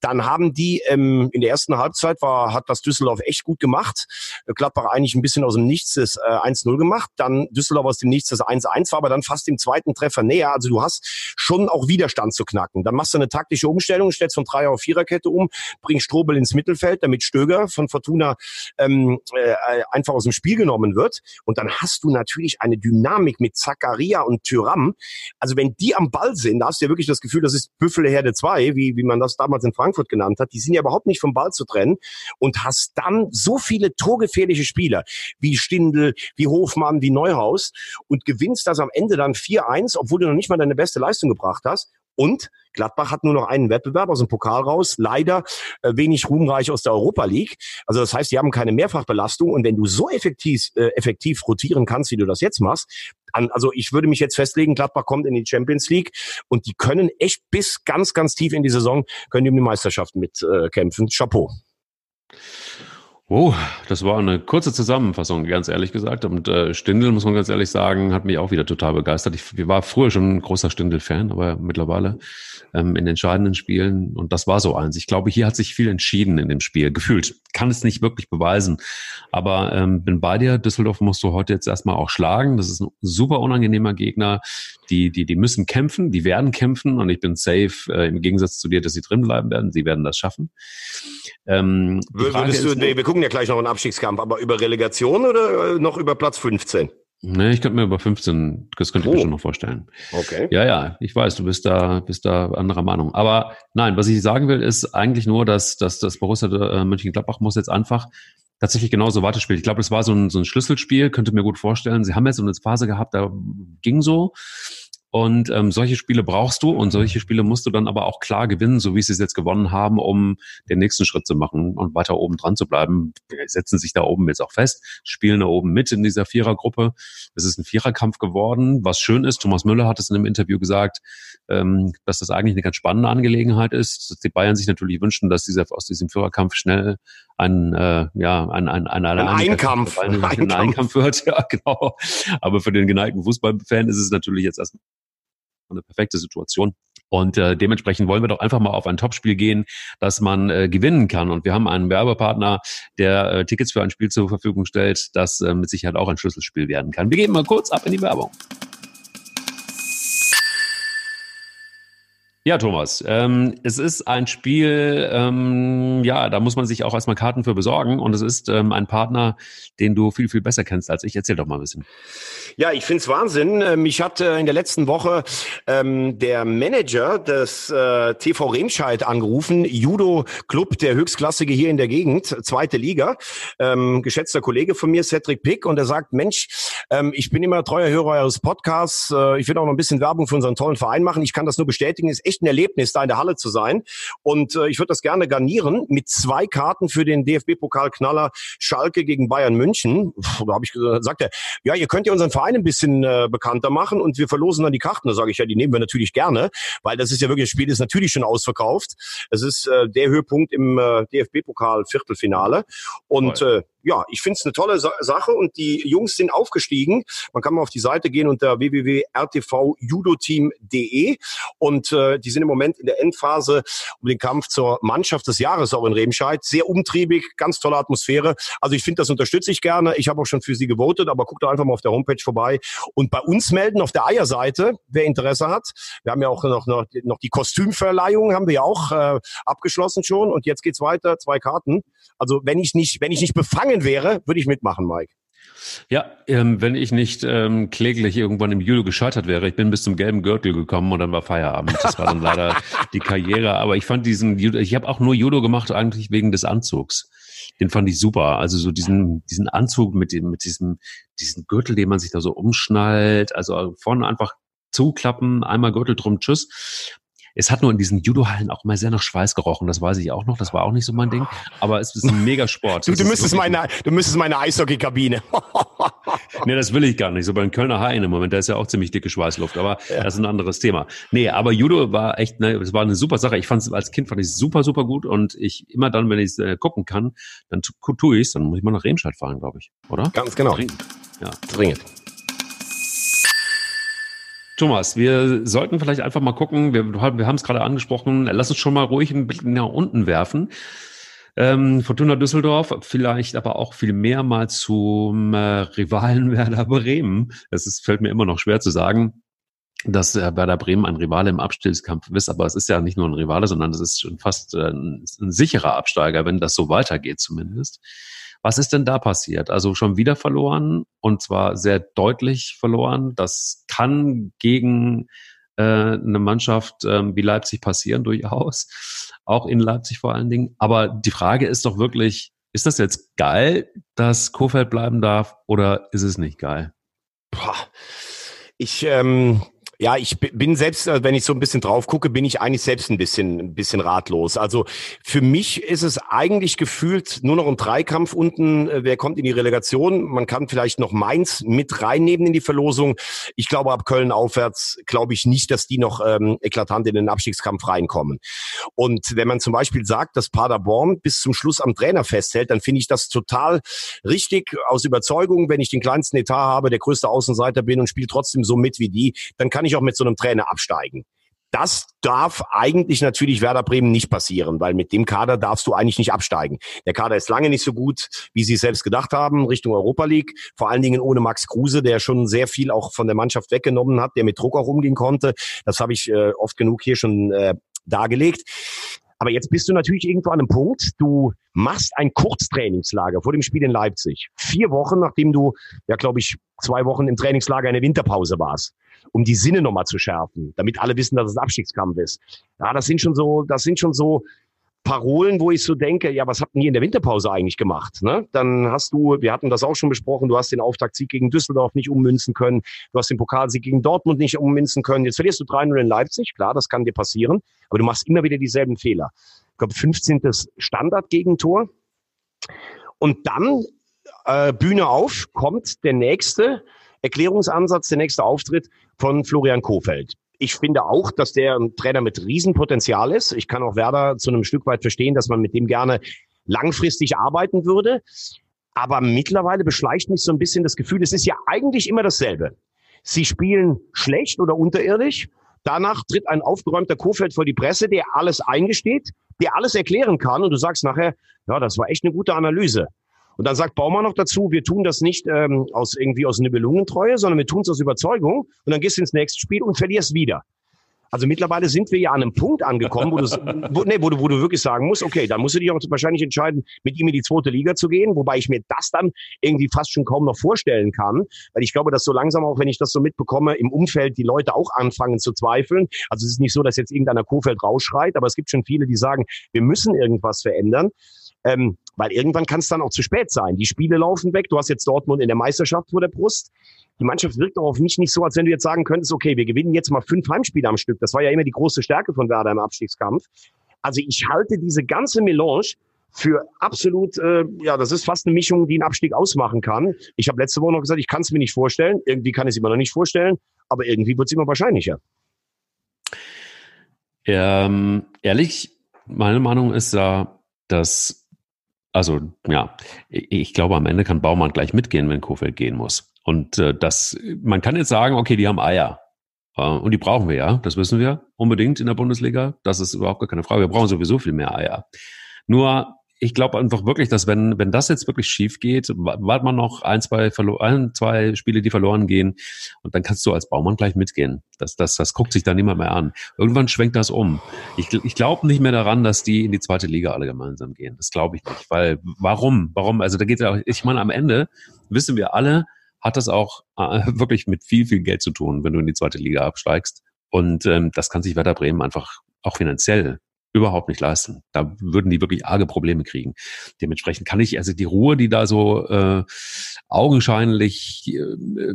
Speaker 2: Dann haben die ähm, in der ersten Halbzeit war hat das Düsseldorf echt gut gemacht. Gladbach eigentlich ein bisschen aus dem Nichts das äh, 1-0 gemacht. Dann Düsseldorf aus dem Nichts das 1-1 war, aber dann fast im zweiten Treffer näher. Also du hast schon auch Widerstand zu knacken. Dann machst du eine taktische Umstellung, stellst von Dreier auf Viererkette um, bringst Strobel ins Mittelfeld, damit Stöger von Fortuna ähm, äh, einfach aus dem Spiel genommen wird. Und dann hast du natürlich eine Dynamik mit Zakaria und Tyram. Also wenn die am Ball sind, da hast du ja wirklich das Gefühl, das ist Büffelherde 2, wie, wie man das damals in Frankfurt genannt hat, die sind ja überhaupt nicht vom Ball zu trennen und hast dann so viele torgefährliche Spieler wie Stindl, wie Hofmann, wie Neuhaus und gewinnst das am Ende dann 4-1, obwohl du noch nicht mal deine beste Leistung gebracht hast. Und Gladbach hat nur noch einen Wettbewerb aus dem Pokal raus, leider äh, wenig ruhmreich aus der Europa League. Also das heißt, die haben keine Mehrfachbelastung und wenn du so effektiv, äh, effektiv rotieren kannst, wie du das jetzt machst, an, also ich würde mich jetzt festlegen, Gladbach kommt in die Champions League und die können echt bis ganz, ganz tief in die Saison, können die um die Meisterschaft mitkämpfen. Äh, Chapeau.
Speaker 1: Oh, das war eine kurze Zusammenfassung, ganz ehrlich gesagt. Und äh, Stindel, muss man ganz ehrlich sagen, hat mich auch wieder total begeistert. Ich war früher schon ein großer Stindel-Fan, aber mittlerweile ähm, in entscheidenden Spielen. Und das war so eins. Ich glaube, hier hat sich viel entschieden in dem Spiel. Gefühlt. Kann es nicht wirklich beweisen. Aber ähm, bin bei dir. Düsseldorf musst du heute jetzt erstmal auch schlagen. Das ist ein super unangenehmer Gegner. Die, die, die müssen kämpfen, die werden kämpfen. Und ich bin safe, äh, im Gegensatz zu dir, dass sie drin bleiben werden. Sie werden das schaffen.
Speaker 2: Ähm, Würdest du, nee, wir gucken ja gleich noch einen Abstiegskampf, aber über Relegation oder äh, noch über Platz 15?
Speaker 1: Nee, ich könnte mir über 15, das könnte ich oh. mir schon noch vorstellen.
Speaker 2: Okay.
Speaker 1: Ja, ja, ich weiß, du bist da, bist da anderer Meinung. Aber nein, was ich sagen will, ist eigentlich nur, dass, dass das Borussia äh, Mönchengladbach muss jetzt einfach tatsächlich genauso weiterspielen. Ich glaube, es war so ein, so ein Schlüsselspiel, könnte mir gut vorstellen. Sie haben jetzt so eine Phase gehabt, da ging so. Und ähm, solche Spiele brauchst du und solche Spiele musst du dann aber auch klar gewinnen, so wie sie es jetzt gewonnen haben, um den nächsten Schritt zu machen und weiter oben dran zu bleiben. Wir setzen sich da oben jetzt auch fest, spielen da oben mit in dieser Vierergruppe. Es ist ein Viererkampf geworden, was schön ist. Thomas Müller hat es in einem Interview gesagt, ähm, dass das eigentlich eine ganz spannende Angelegenheit ist, dass die Bayern sich natürlich wünschen, dass dieser aus diesem Viererkampf schnell ein, äh, ja, ein, ein, ein, ein,
Speaker 2: ein Einkampf.
Speaker 1: Ein, ein, ein Einkampf wird, ja, genau. Aber für den geneigten Fußballfan ist es natürlich jetzt erstmal eine perfekte Situation. Und äh, dementsprechend wollen wir doch einfach mal auf ein Topspiel gehen, dass man äh, gewinnen kann. Und wir haben einen Werbepartner, der äh, Tickets für ein Spiel zur Verfügung stellt, das äh, mit Sicherheit auch ein Schlüsselspiel werden kann. Wir gehen mal kurz ab in die Werbung. Ja, Thomas, ähm, es ist ein Spiel, ähm, ja, da muss man sich auch erstmal Karten für besorgen und es ist ähm, ein Partner, den du viel, viel besser kennst als ich. Erzähl doch mal ein bisschen.
Speaker 2: Ja, ich find's Wahnsinn. Ähm, mich hat äh, in der letzten Woche ähm, der Manager des äh, TV Remscheid angerufen, Judo-Club, der Höchstklassige hier in der Gegend, zweite Liga, ähm, geschätzter Kollege von mir, Cedric Pick, und er sagt, Mensch, ähm, ich bin immer treuer Hörer eures Podcasts, äh, ich will auch noch ein bisschen Werbung für unseren tollen Verein machen, ich kann das nur bestätigen, ist echt ein Erlebnis, da in der Halle zu sein. Und äh, ich würde das gerne garnieren mit zwei Karten für den DFB-Pokalknaller Schalke gegen Bayern München. Puh, da habe ich gesagt, sagt er, ja, ihr könnt ja unseren Verein ein bisschen äh, bekannter machen und wir verlosen dann die Karten. Da sage ich ja, die nehmen wir natürlich gerne, weil das ist ja wirklich, das Spiel ist natürlich schon ausverkauft. Es ist äh, der Höhepunkt im äh, DFB-Pokal Viertelfinale. Und äh, ja, ich finde es eine tolle Sa Sache und die Jungs sind aufgestiegen. Man kann mal auf die Seite gehen unter www.rtvjudoteam.de und äh, die sind im Moment in der Endphase um den Kampf zur Mannschaft des Jahres auch in Remscheid. Sehr umtriebig, ganz tolle Atmosphäre. Also ich finde, das unterstütze ich gerne. Ich habe auch schon für sie gewotet, aber guckt einfach mal auf der Homepage vorbei und bei uns melden auf der Eierseite, wer Interesse hat. Wir haben ja auch noch, noch, noch die Kostümverleihung haben wir ja auch äh, abgeschlossen schon und jetzt geht's weiter, zwei Karten. Also wenn ich nicht, wenn ich nicht befangen wäre, würde ich mitmachen, Mike.
Speaker 1: Ja, ähm, wenn ich nicht ähm, kläglich irgendwann im Judo gescheitert wäre, ich bin bis zum gelben Gürtel gekommen und dann war Feierabend. Das war dann leider die Karriere. Aber ich fand diesen Judo, ich habe auch nur Judo gemacht eigentlich wegen des Anzugs. Den fand ich super. Also so diesen diesen Anzug mit dem mit diesem diesen Gürtel, den man sich da so umschnallt. Also vorne einfach zuklappen, einmal Gürtel drum, tschüss. Es hat nur in diesen Judo-Hallen auch immer sehr nach Schweiß gerochen. Das weiß ich auch noch. Das war auch nicht so mein Ding. Aber es ist ein Megasport.
Speaker 2: Du, du müsstest meine, du müsstest meine Eishockeykabine.
Speaker 1: nee, das will ich gar nicht. So beim Kölner Hain im Moment, da ist ja auch ziemlich dicke Schweißluft. Aber ja. das ist ein anderes Thema. Nee, aber Judo war echt, ne, es war eine super Sache. Ich fand es als Kind fand ich super, super gut. Und ich immer dann, wenn ich es äh, gucken kann, dann tue ich es. Dann muss ich mal nach Remscheid fahren, glaube ich. Oder?
Speaker 2: Ganz genau.
Speaker 1: Dringend. Ja. Dringend. Thomas, wir sollten vielleicht einfach mal gucken, wir, wir haben es gerade angesprochen, lass uns schon mal ruhig einen Blick nach unten werfen. Ähm, Fortuna Düsseldorf, vielleicht aber auch viel mehr mal zum äh, Rivalen Werder Bremen. Es fällt mir immer noch schwer zu sagen, dass äh, Werder Bremen ein Rivale im Abstiegskampf ist, aber es ist ja nicht nur ein Rivale, sondern es ist schon fast äh, ein, ein sicherer Absteiger, wenn das so weitergeht zumindest. Was ist denn da passiert? Also schon wieder verloren und zwar sehr deutlich verloren. Das kann gegen äh, eine Mannschaft ähm, wie Leipzig passieren durchaus, auch in Leipzig vor allen Dingen. Aber die Frage ist doch wirklich, ist das jetzt geil, dass Kofeld bleiben darf oder ist es nicht geil?
Speaker 2: Boah. Ich ähm, ja, ich bin selbst, äh, wenn ich so ein bisschen drauf gucke, bin ich eigentlich selbst ein bisschen, ein bisschen ratlos. Also für mich ist es eigentlich gefühlt nur noch ein Dreikampf unten. Äh, wer kommt in die Relegation? Man kann vielleicht noch Mainz mit reinnehmen in die Verlosung. Ich glaube, ab Köln aufwärts glaube ich nicht, dass die noch ähm, eklatant in den Abstiegskampf reinkommen. Und wenn man zum Beispiel sagt, dass Paderborn bis zum Schluss am Trainer festhält, dann finde ich das total richtig aus Überzeugung. Wenn ich den kleinsten Etat habe, der größte Außenseiter bin und spiele trotzdem so mit wie die, dann kann ich ich auch mit so einem Trainer absteigen. Das darf eigentlich natürlich Werder Bremen nicht passieren, weil mit dem Kader darfst du eigentlich nicht absteigen. Der Kader ist lange nicht so gut, wie sie es selbst gedacht haben, Richtung Europa League. Vor allen Dingen ohne Max Kruse, der schon sehr viel auch von der Mannschaft weggenommen hat, der mit Druck auch umgehen konnte. Das habe ich äh, oft genug hier schon äh, dargelegt. Aber jetzt bist du natürlich irgendwo an einem Punkt, du machst ein Kurztrainingslager vor dem Spiel in Leipzig. Vier Wochen, nachdem du, ja, glaube ich, zwei Wochen im Trainingslager in der Winterpause warst um die Sinne nochmal zu schärfen, damit alle wissen, dass es Abstiegskampf ist. Ja, das sind schon so, das sind schon so Parolen, wo ich so denke, ja, was habt ihr in der Winterpause eigentlich gemacht? Ne? Dann hast du, wir hatten das auch schon besprochen, du hast den Auftaktsieg gegen Düsseldorf nicht ummünzen können, du hast den Pokalsieg gegen Dortmund nicht ummünzen können, jetzt verlierst du 3-0 in Leipzig, klar, das kann dir passieren, aber du machst immer wieder dieselben Fehler. Ich glaube, 15. Standard-Gegentor. Und dann äh, Bühne auf, kommt der nächste Erklärungsansatz, der nächste Auftritt von Florian Kofeld. Ich finde auch, dass der ein Trainer mit Riesenpotenzial ist. Ich kann auch Werder zu einem Stück weit verstehen, dass man mit dem gerne langfristig arbeiten würde. Aber mittlerweile beschleicht mich so ein bisschen das Gefühl, es ist ja eigentlich immer dasselbe. Sie spielen schlecht oder unterirdisch. Danach tritt ein aufgeräumter Kofeld vor die Presse, der alles eingesteht, der alles erklären kann. Und du sagst nachher, ja, das war echt eine gute Analyse. Und dann sagt Baumann noch dazu, wir tun das nicht ähm, aus irgendwie aus Nibelungentreue, sondern wir tun es aus Überzeugung. Und dann gehst du ins nächste Spiel und verlierst wieder. Also mittlerweile sind wir ja an einem Punkt angekommen, wo, wo, nee, wo, du, wo du wirklich sagen musst, okay, dann musst du dich auch wahrscheinlich entscheiden, mit ihm in die zweite Liga zu gehen, wobei ich mir das dann irgendwie fast schon kaum noch vorstellen kann, weil ich glaube, dass so langsam auch, wenn ich das so mitbekomme, im Umfeld die Leute auch anfangen zu zweifeln. Also es ist nicht so, dass jetzt irgendeiner Kofeld rausschreit, aber es gibt schon viele, die sagen, wir müssen irgendwas verändern. Ähm, weil irgendwann kann es dann auch zu spät sein. Die Spiele laufen weg. Du hast jetzt Dortmund in der Meisterschaft vor der Brust. Die Mannschaft wirkt auch auf mich nicht so, als wenn du jetzt sagen könntest, okay, wir gewinnen jetzt mal fünf Heimspiele am Stück. Das war ja immer die große Stärke von Werder im Abstiegskampf. Also ich halte diese ganze Melange für absolut, äh, ja, das ist fast eine Mischung, die einen Abstieg ausmachen kann. Ich habe letzte Woche noch gesagt, ich kann es mir nicht vorstellen. Irgendwie kann ich es immer noch nicht vorstellen, aber irgendwie wird es immer wahrscheinlicher.
Speaker 1: Ähm, ehrlich, meine Meinung ist ja, dass, also ja, ich glaube, am Ende kann Baumann gleich mitgehen, wenn Kofeld gehen muss. Und äh, das, man kann jetzt sagen, okay, die haben Eier. Äh, und die brauchen wir ja, das wissen wir unbedingt in der Bundesliga. Das ist überhaupt gar keine Frage. Wir brauchen sowieso viel mehr Eier. Nur ich glaube einfach wirklich, dass wenn, wenn das jetzt wirklich schief geht, wartet man noch ein, zwei, ein, zwei Spiele, die verloren gehen und dann kannst du als Baumann gleich mitgehen. Das, das, das guckt sich dann niemand mehr an. Irgendwann schwenkt das um. Ich, ich glaube nicht mehr daran, dass die in die zweite Liga alle gemeinsam gehen. Das glaube ich nicht. Weil, warum? Warum? Also da geht ja, ich meine, am Ende wissen wir alle, hat das auch äh, wirklich mit viel, viel Geld zu tun, wenn du in die zweite Liga absteigst. Und ähm, das kann sich Werder Bremen einfach auch finanziell überhaupt nicht leisten. Da würden die wirklich arge Probleme kriegen. Dementsprechend kann ich also die Ruhe, die da so äh, augenscheinlich äh,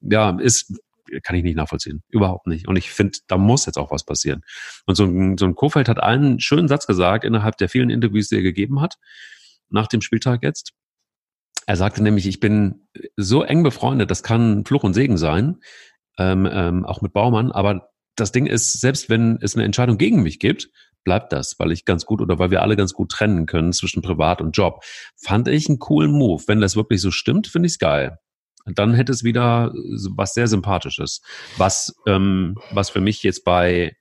Speaker 1: ja ist, kann ich nicht nachvollziehen. Überhaupt nicht. Und ich finde, da muss jetzt auch was passieren. Und so ein, so ein Kofeld hat einen schönen Satz gesagt innerhalb der vielen Interviews, die er gegeben hat, nach dem Spieltag jetzt. Er sagte nämlich, ich bin so eng befreundet, das kann Fluch und Segen sein, ähm, ähm, auch mit Baumann, aber das Ding ist, selbst wenn es eine Entscheidung gegen mich gibt, bleibt das, weil ich ganz gut oder weil wir alle ganz gut trennen können zwischen Privat und Job. Fand ich einen coolen Move. Wenn das wirklich so stimmt, finde ich es geil. Dann hätte es wieder was sehr Sympathisches. Was, ähm, was für mich jetzt bei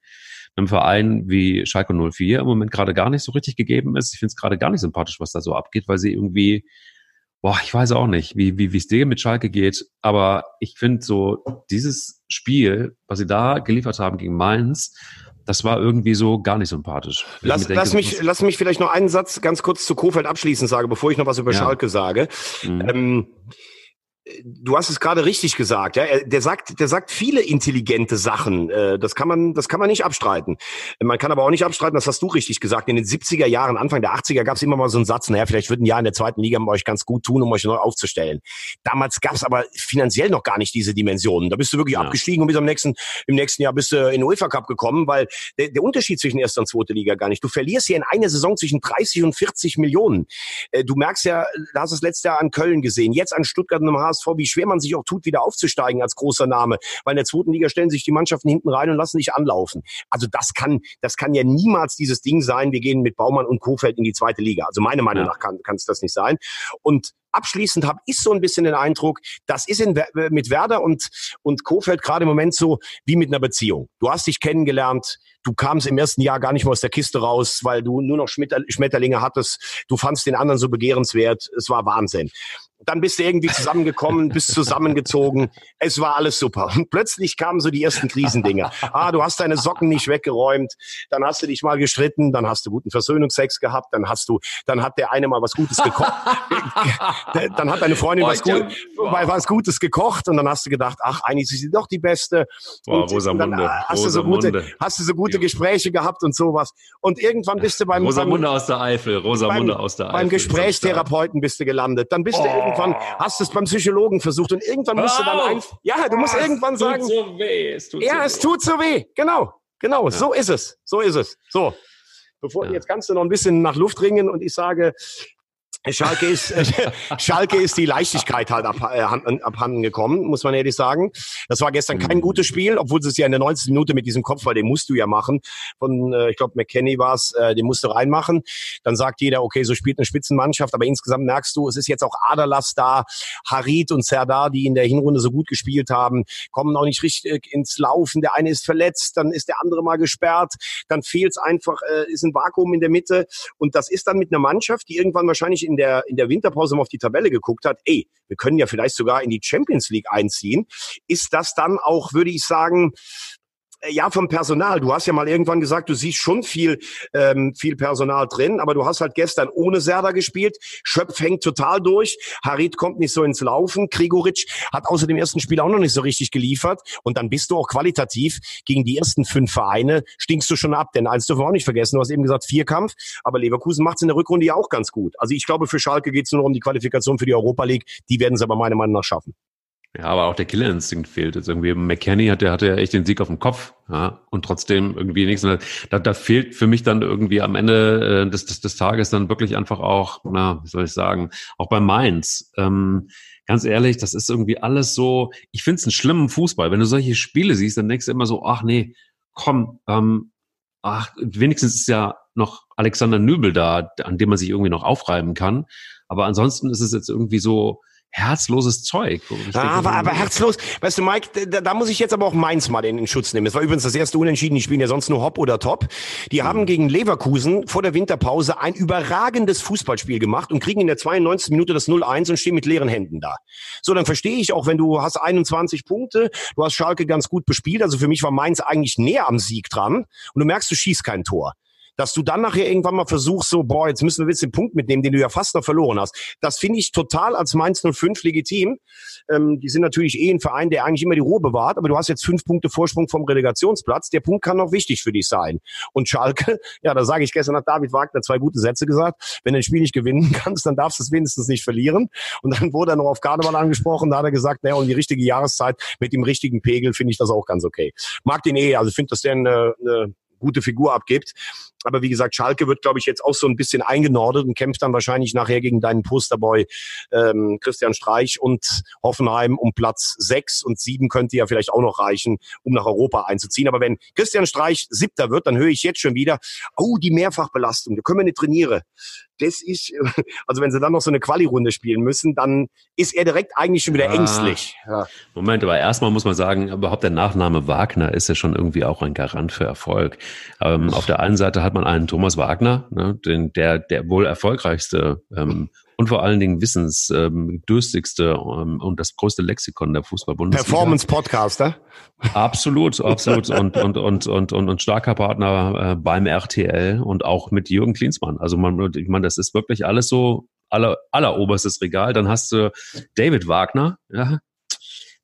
Speaker 1: einem Verein wie Schalke 04 im Moment gerade gar nicht so richtig gegeben ist. Ich finde es gerade gar nicht sympathisch, was da so abgeht, weil sie irgendwie, boah, ich weiß auch nicht, wie wie wie es dir mit Schalke geht, aber ich finde so dieses Spiel, was sie da geliefert haben gegen Mainz, das war irgendwie so gar nicht sympathisch.
Speaker 2: Lass, denke, lass, mich, lass mich vielleicht noch einen Satz ganz kurz zu Kofeld abschließend sagen, bevor ich noch was über ja. Schalke sage. Mhm. Ähm, du hast es gerade richtig gesagt, ja. Der sagt, der sagt viele intelligente Sachen. Äh, das kann man, das kann man nicht abstreiten. Man kann aber auch nicht abstreiten, das hast du richtig gesagt. In den 70er Jahren, Anfang der 80er gab es immer mal so einen Satz, naja, vielleicht wird ein Jahr in der zweiten Liga euch ganz gut tun, um euch neu aufzustellen. Damals gab es aber finanziell noch gar nicht diese Dimensionen. Da bist du wirklich ja. abgestiegen und bis am nächsten, im nächsten Jahr bist du in den UEFA Cup gekommen, weil der, der Unterschied zwischen erster und zweiter Liga gar nicht. Du verlierst hier in einer Saison zwischen 30 und 40 Millionen. Äh, du merkst ja, da hast du es letztes Jahr an Köln gesehen, jetzt an Stuttgart und am HSV HSV, wie schwer man sich auch tut, wieder aufzusteigen als großer Name. Weil in der zweiten Liga stellen sich die Mannschaften hinten rein und lassen sich anlaufen. Also das kann, das kann ja niemals dieses Ding sein, wir gehen mit Baumann und Kofeld in die zweite Liga. Also meiner Meinung ja. nach kann es das nicht sein. Und abschließend habe ich so ein bisschen den Eindruck, das ist in, mit Werder und, und Kofeld gerade im Moment so wie mit einer Beziehung. Du hast dich kennengelernt, du kamst im ersten Jahr gar nicht mehr aus der Kiste raus, weil du nur noch Schmetterlinge hattest, du fandst den anderen so begehrenswert, es war Wahnsinn dann bist du irgendwie zusammengekommen, bist zusammengezogen. Es war alles super. Und plötzlich kamen so die ersten Krisendinger. Ah, du hast deine Socken nicht weggeräumt, dann hast du dich mal gestritten, dann hast du guten Versöhnungsex gehabt, dann hast du, dann hat der eine mal was Gutes gekocht, dann hat deine Freundin was, Gut, was Gutes gekocht und dann hast du gedacht, ach, eigentlich ist sie doch die Beste.
Speaker 1: Boah, und Rosamunde. dann
Speaker 2: hast du so gute, hast du so gute Gespräche gehabt und sowas. Und irgendwann bist du beim
Speaker 1: Rosamunde aus der Eifel, Rosamunde aus der Eifel.
Speaker 2: Beim Gesprächstherapeuten bist du gelandet. Dann bist oh. du irgendwann hast du es beim Psychologen versucht und irgendwann musst oh. du dann ein, ja, du musst oh, irgendwann
Speaker 1: es
Speaker 2: sagen,
Speaker 1: so weh, es tut
Speaker 2: ja,
Speaker 1: so
Speaker 2: es weh. tut so weh, genau, genau, ja. so ist es, so ist es, so. Bevor ja. jetzt kannst du noch ein bisschen nach Luft ringen und ich sage, Schalke ist, Schalke ist die Leichtigkeit halt ab, äh, abhanden gekommen, muss man ehrlich sagen. Das war gestern kein mhm. gutes Spiel, obwohl sie es ja in der 90. Minute mit diesem Kopfball, den musst du ja machen. Von, äh, ich glaube, McKenny war es, äh, den musst du reinmachen. Dann sagt jeder, okay, so spielt eine Spitzenmannschaft, aber insgesamt merkst du, es ist jetzt auch Aderlass da, Harit und Serdar, die in der Hinrunde so gut gespielt haben, kommen auch nicht richtig ins Laufen. Der eine ist verletzt, dann ist der andere mal gesperrt, dann fehlt es einfach, äh, ist ein Vakuum in der Mitte. Und das ist dann mit einer Mannschaft, die irgendwann wahrscheinlich in der, in der Winterpause mal auf die Tabelle geguckt hat, ey, wir können ja vielleicht sogar in die Champions League einziehen, ist das dann auch, würde ich sagen, Ja, vom Personal. Du hast ja mal irgendwann gesagt, du siehst schon viel, ähm, viel Personal drin, aber du hast halt gestern ohne Serda gespielt. Schöpf hängt total durch. Harit kommt nicht so ins Laufen. Grigoric hat außer dem ersten Spiel auch noch nicht so richtig geliefert. Und dann bist du auch qualitativ gegen die ersten fünf Vereine, stinkst du schon ab. Denn eins dürfen wir auch nicht vergessen, du hast eben gesagt Vierkampf, aber Leverkusen macht es in der Rückrunde ja auch ganz gut. Also ich glaube, für Schalke geht es nur um die Qualifikation für die Europa League. Die werden es aber meiner Meinung nach schaffen.
Speaker 1: Ja, aber auch der Killerinstinkt fehlt jetzt irgendwie. McKenny hat, der hatte ja echt den Sieg auf dem Kopf, ja, und trotzdem irgendwie nichts. Da, da fehlt für mich dann irgendwie am Ende äh, des, des, des Tages dann wirklich einfach auch, na, wie soll ich sagen, auch bei Mainz. Ähm, ganz ehrlich, das ist irgendwie alles so, ich finde es einen schlimmen Fußball. Wenn du solche Spiele siehst, dann denkst du immer so, ach nee, komm, ähm, ach, wenigstens ist ja noch Alexander Nübel da, an dem man sich irgendwie noch aufreiben kann. Aber ansonsten ist es jetzt irgendwie so, herzloses Zeug.
Speaker 2: Ah, aber, aber herzlos. Weißt du, Mike, da, da, muss ich jetzt aber auch Mainz mal in, in Schutz nehmen. Es war übrigens das erste Unentschieden. Die spielen ja sonst nur Hopp oder Top. Die mhm. haben gegen Leverkusen vor der Winterpause ein überragendes Fußballspiel gemacht und kriegen in der 92. Minute das 0-1 und stehen mit leeren Händen da. So, dann verstehe ich auch, wenn du hast 21 Punkte, du hast Schalke ganz gut bespielt. Also für mich war Mainz eigentlich näher am Sieg dran und du merkst, du schießt kein Tor dass du dann nachher irgendwann mal versuchst, so, boah, jetzt müssen wir jetzt den Punkt mitnehmen, den du ja fast noch verloren hast. Das finde ich total als Mainz 05 legitim. Ähm, die sind natürlich eh ein Verein, der eigentlich immer die Ruhe bewahrt, aber du hast jetzt fünf Punkte Vorsprung vom Relegationsplatz. Der Punkt kann noch wichtig für dich sein. Und Schalke, ja, da sage ich, gestern hat David Wagner zwei gute Sätze gesagt. Wenn du ein Spiel nicht gewinnen kannst, dann darfst du es wenigstens nicht verlieren. Und dann wurde er noch auf Karneval angesprochen, da hat er gesagt, naja, und die richtige Jahreszeit mit dem richtigen Pegel finde ich das auch ganz okay. Mag den eh, also finde, dass der eine, eine gute Figur abgibt. Aber wie gesagt, Schalke wird, glaube ich, jetzt auch so ein bisschen eingenordet und kämpft dann wahrscheinlich nachher gegen deinen Posterboy ähm, Christian Streich und Hoffenheim um Platz sechs und sieben könnte ja vielleicht auch noch reichen, um nach Europa einzuziehen. Aber wenn Christian Streich siebter wird, dann höre ich jetzt schon wieder, oh, die Mehrfachbelastung, da können wir nicht trainieren. Das ist, also wenn sie dann noch so eine Quali-Runde spielen müssen, dann ist er direkt eigentlich schon wieder ja. ängstlich.
Speaker 1: Ja. Moment, aber erstmal muss man sagen, überhaupt der Nachname Wagner ist ja schon irgendwie auch ein Garant für Erfolg. Ähm, auf der einen Seite hat man einen Thomas Wagner, ne, den, der, der wohl erfolgreichste ähm, und vor allen Dingen wissensdurstigste ähm, und das größte Lexikon der Fußball-Bundesliga.
Speaker 2: Performance-Podcaster.
Speaker 1: Absolut, absolut. und, und, und, und, und, und starker Partner äh, beim RTL und auch mit Jürgen Klinsmann. Also man, ich meine, das ist wirklich alles so aller, alleroberstes Regal. Dann hast du David Wagner, ja,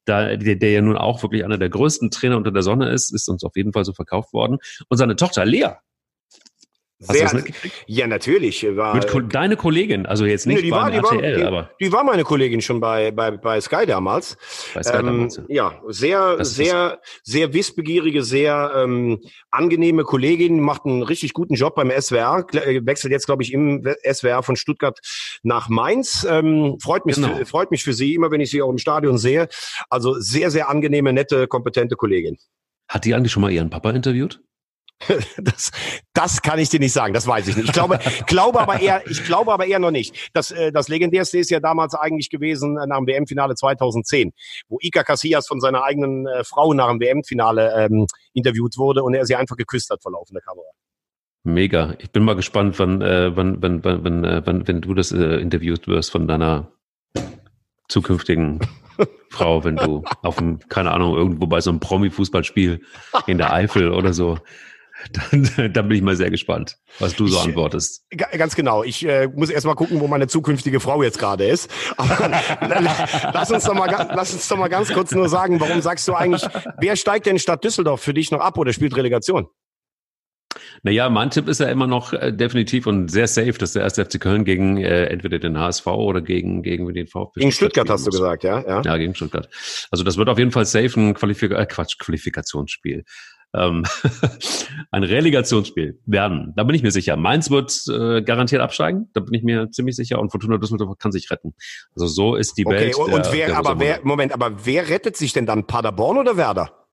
Speaker 1: da, der, der ja nun auch wirklich einer der größten Trainer unter der Sonne ist, ist uns auf jeden Fall so verkauft worden. Und seine Tochter Lea,
Speaker 2: sehr, ja, natürlich.
Speaker 1: War, Mit deine Kollegin, also jetzt nicht nee, die war, die RTL,
Speaker 2: war, die,
Speaker 1: aber.
Speaker 2: Die war meine Kollegin schon bei, bei, bei Sky damals. Bei Sky ähm, damals, ja. ja. sehr, das sehr, sehr wissbegierige, sehr ähm, angenehme Kollegin, macht einen richtig guten Job beim SWR, äh, wechselt jetzt, glaube ich, im SWR von Stuttgart nach Mainz. Ähm, freut mich, genau. freut mich für sie, immer wenn ich sie auch im Stadion sehe. Also sehr, sehr angenehme, nette, kompetente Kollegin.
Speaker 1: Hat die eigentlich schon mal ihren Papa interviewt?
Speaker 2: Das, das kann ich dir nicht sagen, das weiß ich nicht. Ich glaube, glaube aber eher, ich glaube aber eher noch nicht. Das, äh, das legendärste ist ja damals eigentlich gewesen äh, nach dem WM-Finale 2010, wo Ika Casillas von seiner eigenen äh, Frau nach dem WM-Finale ähm, interviewt wurde und er sie einfach geküsst hat vor laufender Kamera.
Speaker 1: Mega. Ich bin mal gespannt, wann, äh, wann, wann, wann, wann, wann, wenn du das äh, interviewt wirst von deiner zukünftigen Frau, wenn du auf dem, keine Ahnung, irgendwo bei so einem Promi-Fußballspiel in der Eifel oder so dann, dann bin ich mal sehr gespannt, was du so ich, antwortest.
Speaker 2: Ganz genau. Ich äh, muss erst mal gucken, wo meine zukünftige Frau jetzt gerade ist. Aber lass, uns doch mal, lass uns doch mal ganz kurz nur sagen, warum sagst du eigentlich, wer steigt denn statt Düsseldorf für dich noch ab oder spielt Relegation?
Speaker 1: Naja, mein Tipp ist ja immer noch äh, definitiv und sehr safe, dass der erste FC Köln gegen äh, entweder den HSV oder gegen, gegen den VfB.
Speaker 2: Gegen Stuttgart, hast du gesagt, ja?
Speaker 1: ja? Ja, gegen Stuttgart. Also das wird auf jeden Fall safe ein Qualifik äh, Quatsch, Qualifikationsspiel ähm, ein Relegationsspiel werden. Da bin ich mir sicher. Mainz wird äh, garantiert absteigen. Da bin ich mir ziemlich sicher. Und Fortuna Düsseldorf kann sich retten. Also so ist die
Speaker 2: okay,
Speaker 1: Welt.
Speaker 2: Und, und wer, der aber wer, Moment, aber wer rettet sich denn dann? Paderborn oder Werder?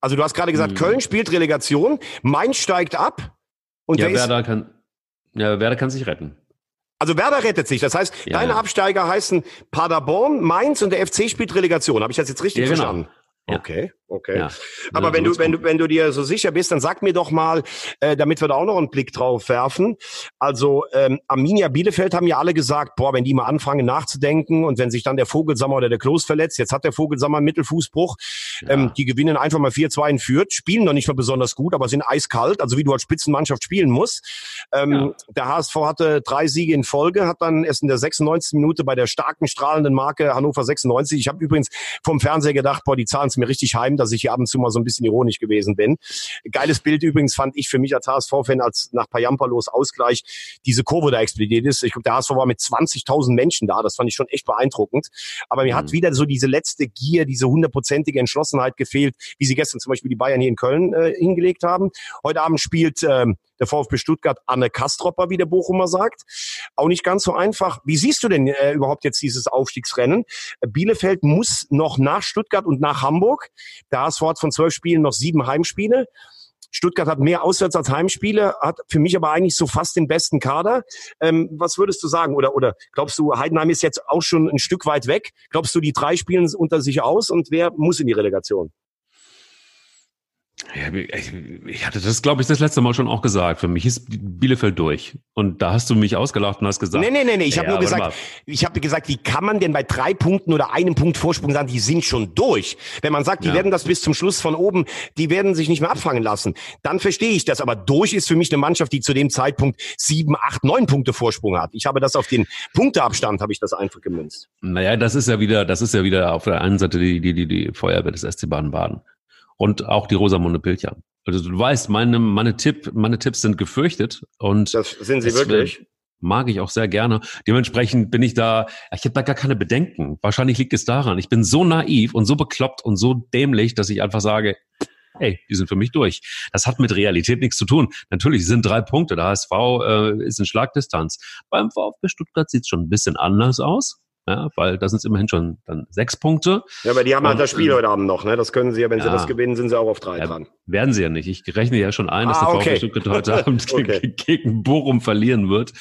Speaker 2: Also du hast gerade gesagt, hm. Köln spielt Relegation, Mainz steigt ab. Und
Speaker 1: ja, Werder kann, ja, Werder kann sich retten.
Speaker 2: Also Werder rettet sich. Das heißt, ja, deine ja. Absteiger heißen Paderborn, Mainz und der FC spielt Relegation. Habe ich das jetzt richtig ja, genau. verstanden?
Speaker 1: Okay.
Speaker 2: Okay. Ja. Aber ja, wenn du, wenn du, wenn du dir so sicher bist, dann sag mir doch mal, äh, damit wir da auch noch einen Blick drauf werfen. Also ähm, Arminia Bielefeld haben ja alle gesagt, boah, wenn die mal anfangen nachzudenken und wenn sich dann der Vogelsammer oder der Klos verletzt, jetzt hat der Vogelsammer einen Mittelfußbruch, ja. ähm, die gewinnen einfach mal 4-2 in Fürth, spielen noch nicht mal besonders gut, aber sind eiskalt, also wie du als Spitzenmannschaft spielen musst. Ähm. Der HSV hatte drei Siege in Folge, hat dann erst in der 96. Minute bei der starken, strahlenden Marke Hannover 96, ich habe übrigens vom Fernseher gedacht, boah, die zahlen es mir richtig heim, dass ich hier ab und zu mal so ein bisschen ironisch gewesen bin. Geiles Bild übrigens fand ich für mich als HSV-Fan, als nach Payampalos Ausgleich diese Kurve da explodiert ist. Ich glaube, der HSV war mit 20.000 Menschen da. Das fand ich schon echt beeindruckend. Aber mir mhm. hat wieder so diese letzte Gier, diese hundertprozentige Entschlossenheit gefehlt, wie sie gestern zum Beispiel die Bayern hier in Köln äh, hingelegt haben. Heute Abend spielt ähm, der VfB Stuttgart Anne Kastropper, wie der Bochumer sagt. Auch nicht ganz so einfach. Wie siehst du denn äh, überhaupt jetzt dieses Aufstiegsrennen? Bielefeld muss noch nach Stuttgart und nach Hamburg. Der HSV hat von zwölf Spielen noch sieben Heimspiele. Stuttgart hat mehr Auswärts als Heimspiele, hat für mich aber eigentlich so fast den besten Kader. Ähm, was würdest du sagen? Oder, oder glaubst du, Heidenheim ist jetzt auch schon ein Stück weit weg? Glaubst du, die drei spielen unter sich aus und wer muss in die Relegation?
Speaker 1: Ja, ich, hatte das, glaube ich, das letzte Mal schon auch gesagt. Für mich ist Bielefeld durch. Und da hast du mich ausgelacht und hast gesagt.
Speaker 2: Nee, nee, nee, nee. ich ja, habe nur gesagt, ich habe gesagt, wie kann man denn bei drei Punkten oder einem Punkt Vorsprung sagen, die sind schon durch? Wenn man sagt, die ja. werden das bis zum Schluss von oben, die werden sich nicht mehr abfangen lassen, dann verstehe ich das. Aber durch ist für mich eine Mannschaft, die zu dem Zeitpunkt sieben, acht, neun Punkte Vorsprung hat. Ich habe das auf den Punkteabstand, habe ich das einfach gemünzt.
Speaker 1: Naja, das ist ja wieder, das ist ja wieder auf der einen Seite die, die, die, die Feuerwehr des SC Baden-Baden und auch die Rosamunde Pilcher. Also du weißt, meine, meine, Tipp, meine Tipps sind gefürchtet und
Speaker 2: das sind sie wirklich.
Speaker 1: Mag ich auch sehr gerne. Dementsprechend bin ich da, ich habe da gar keine Bedenken. Wahrscheinlich liegt es daran, ich bin so naiv und so bekloppt und so dämlich, dass ich einfach sage, hey, die sind für mich durch. Das hat mit Realität nichts zu tun. Natürlich sind drei Punkte. Der HSV äh, ist in Schlagdistanz. Beim VfB Stuttgart sieht es schon ein bisschen anders aus ja, weil das sind immerhin schon dann sechs Punkte.
Speaker 2: Ja, aber die haben halt das Spiel heute Abend noch, ne? Das können sie ja, wenn ja, sie das gewinnen, sind sie auch auf drei ja, dran.
Speaker 1: Werden sie ja nicht. Ich rechne ja schon ein, dass ah, der okay. VfB Stuttgart heute Abend okay. gegen Bochum verlieren wird.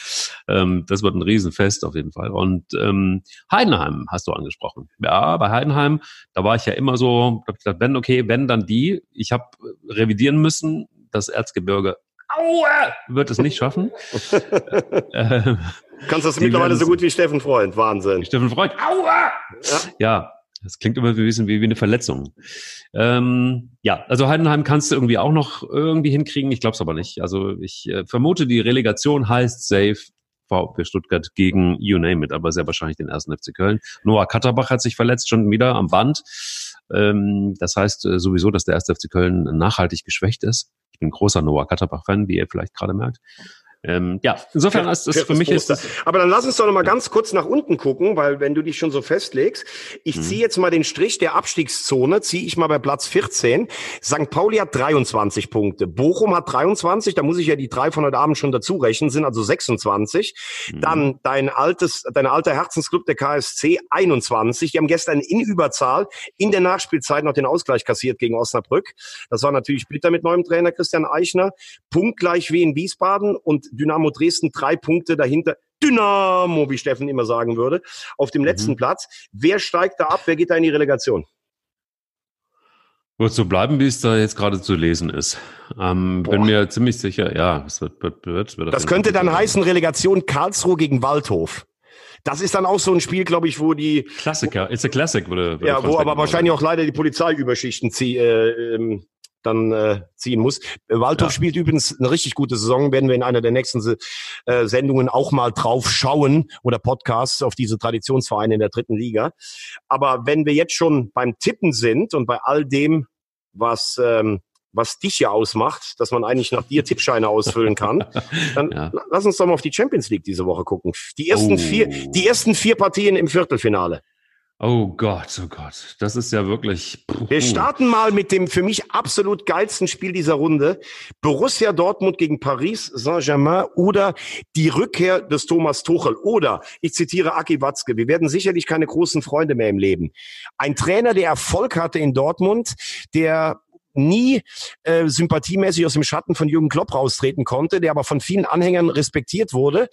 Speaker 1: Ähm, das wird ein Riesenfest auf jeden Fall. Und ähm, Heidenheim hast du angesprochen. Ja, bei Heidenheim, da war ich ja immer so, hab ich gedacht, wenn, okay, wenn dann die. Ich habe revidieren müssen, das Erzgebirge Aua! wird es nicht schaffen.
Speaker 2: äh, Kannst das mittlerweile so gut wie Steffen Freund. Wahnsinn.
Speaker 1: Steffen Freund. Aua! Ja. ja. Das klingt immer wie, wie eine Verletzung. Ähm, ja, also Heidenheim kannst du irgendwie auch noch irgendwie hinkriegen. Ich glaube es aber nicht. Also ich äh, vermute, die Relegation heißt safe VfB Stuttgart gegen You Name It, aber sehr wahrscheinlich den ersten FC Köln. Noah Katterbach hat sich verletzt, schon wieder am Band. Ähm, das heißt äh, sowieso, dass der erste FC Köln nachhaltig geschwächt ist. Ich bin großer Noah Katterbach-Fan, wie ihr vielleicht gerade merkt. Ähm, ja, insofern ist das für mich ist das
Speaker 2: Aber dann lass uns doch noch mal ganz kurz nach unten gucken, weil wenn du dich schon so festlegst, ich mhm. ziehe jetzt mal den Strich der Abstiegszone, ziehe ich mal bei Platz 14. St. Pauli hat 23 Punkte, Bochum hat 23, da muss ich ja die drei von heute Abend schon dazu rechnen, sind also 26. Mhm. Dann dein altes, dein alter Herzensclub der KSC 21. Die haben gestern in Überzahl in der Nachspielzeit noch den Ausgleich kassiert gegen Osnabrück. Das war natürlich bitter mit neuem Trainer Christian Eichner. Punktgleich wie in Wiesbaden und Dynamo Dresden drei Punkte dahinter. Dynamo, wie Steffen immer sagen würde, auf dem letzten mhm. Platz. Wer steigt da ab? Wer geht da in die Relegation?
Speaker 1: Wird so bleiben, wie es da jetzt gerade zu lesen ist. Ähm, bin mir ziemlich sicher, ja, es wird, wird, wird,
Speaker 2: wird Das könnte dann heißen Relegation Karlsruhe gegen Waldhof. Das ist dann auch so ein Spiel, glaube ich, wo die
Speaker 1: Klassiker, it's a classic, würde,
Speaker 2: würde ja, wo aber wahrscheinlich auch leider die Polizeiüberschichten zieh, äh, ähm, dann äh, ziehen muss. Waldhof ja. spielt übrigens eine richtig gute Saison, werden wir in einer der nächsten äh, Sendungen auch mal drauf schauen oder Podcasts auf diese Traditionsvereine in der dritten Liga. Aber wenn wir jetzt schon beim Tippen sind und bei all dem, was ähm, was dich ja ausmacht, dass man eigentlich nach dir Tippscheine ausfüllen kann, dann ja. lass uns doch mal auf die Champions League diese Woche gucken. Die ersten oh. vier, die ersten vier Partien im Viertelfinale.
Speaker 1: Oh Gott, oh Gott, das ist ja wirklich.
Speaker 2: Puh. Wir starten mal mit dem für mich absolut geilsten Spiel dieser Runde. Borussia Dortmund gegen Paris Saint-Germain oder die Rückkehr des Thomas Tuchel. Oder, ich zitiere Aki Watzke, wir werden sicherlich keine großen Freunde mehr im Leben. Ein Trainer, der Erfolg hatte in Dortmund, der nie äh, sympathiemäßig aus dem Schatten von Jürgen Klopp raustreten konnte, der aber von vielen Anhängern respektiert wurde,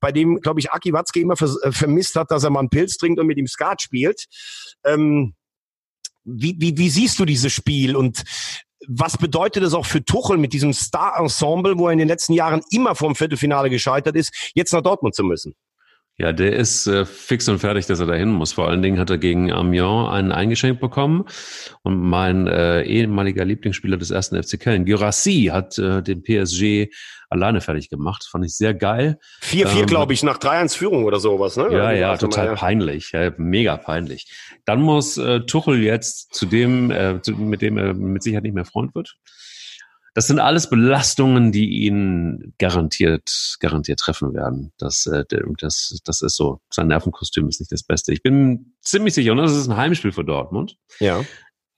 Speaker 2: bei dem, glaube ich, Aki Watzke immer vers äh, vermisst hat, dass er mal einen Pilz trinkt und mit ihm Skat spielt. Ähm, wie, wie, wie siehst du dieses Spiel und was bedeutet es auch für Tuchel mit diesem Star-Ensemble, wo er in den letzten Jahren immer vom Viertelfinale gescheitert ist, jetzt nach Dortmund zu müssen?
Speaker 1: Ja, der ist äh, fix und fertig, dass er dahin muss. Vor allen Dingen hat er gegen Amiens einen eingeschenkt bekommen. Und mein äh, ehemaliger Lieblingsspieler des ersten FC Köln, Gyrassi, hat äh, den PSG alleine fertig gemacht. Fand ich sehr geil.
Speaker 2: 4-4, ähm, glaube ich, nach 3-1 Führung oder sowas, ne?
Speaker 1: Ja, ja, total mal, ja. peinlich. Ja, mega peinlich. Dann muss äh, Tuchel jetzt zu dem, äh, zu, mit dem er mit Sicherheit nicht mehr Freund wird. Das sind alles Belastungen, die ihn garantiert, garantiert treffen werden. Das, äh, das, das ist so. Sein Nervenkostüm ist nicht das Beste. Ich bin ziemlich sicher, und das ist ein Heimspiel für Dortmund.
Speaker 2: Ja.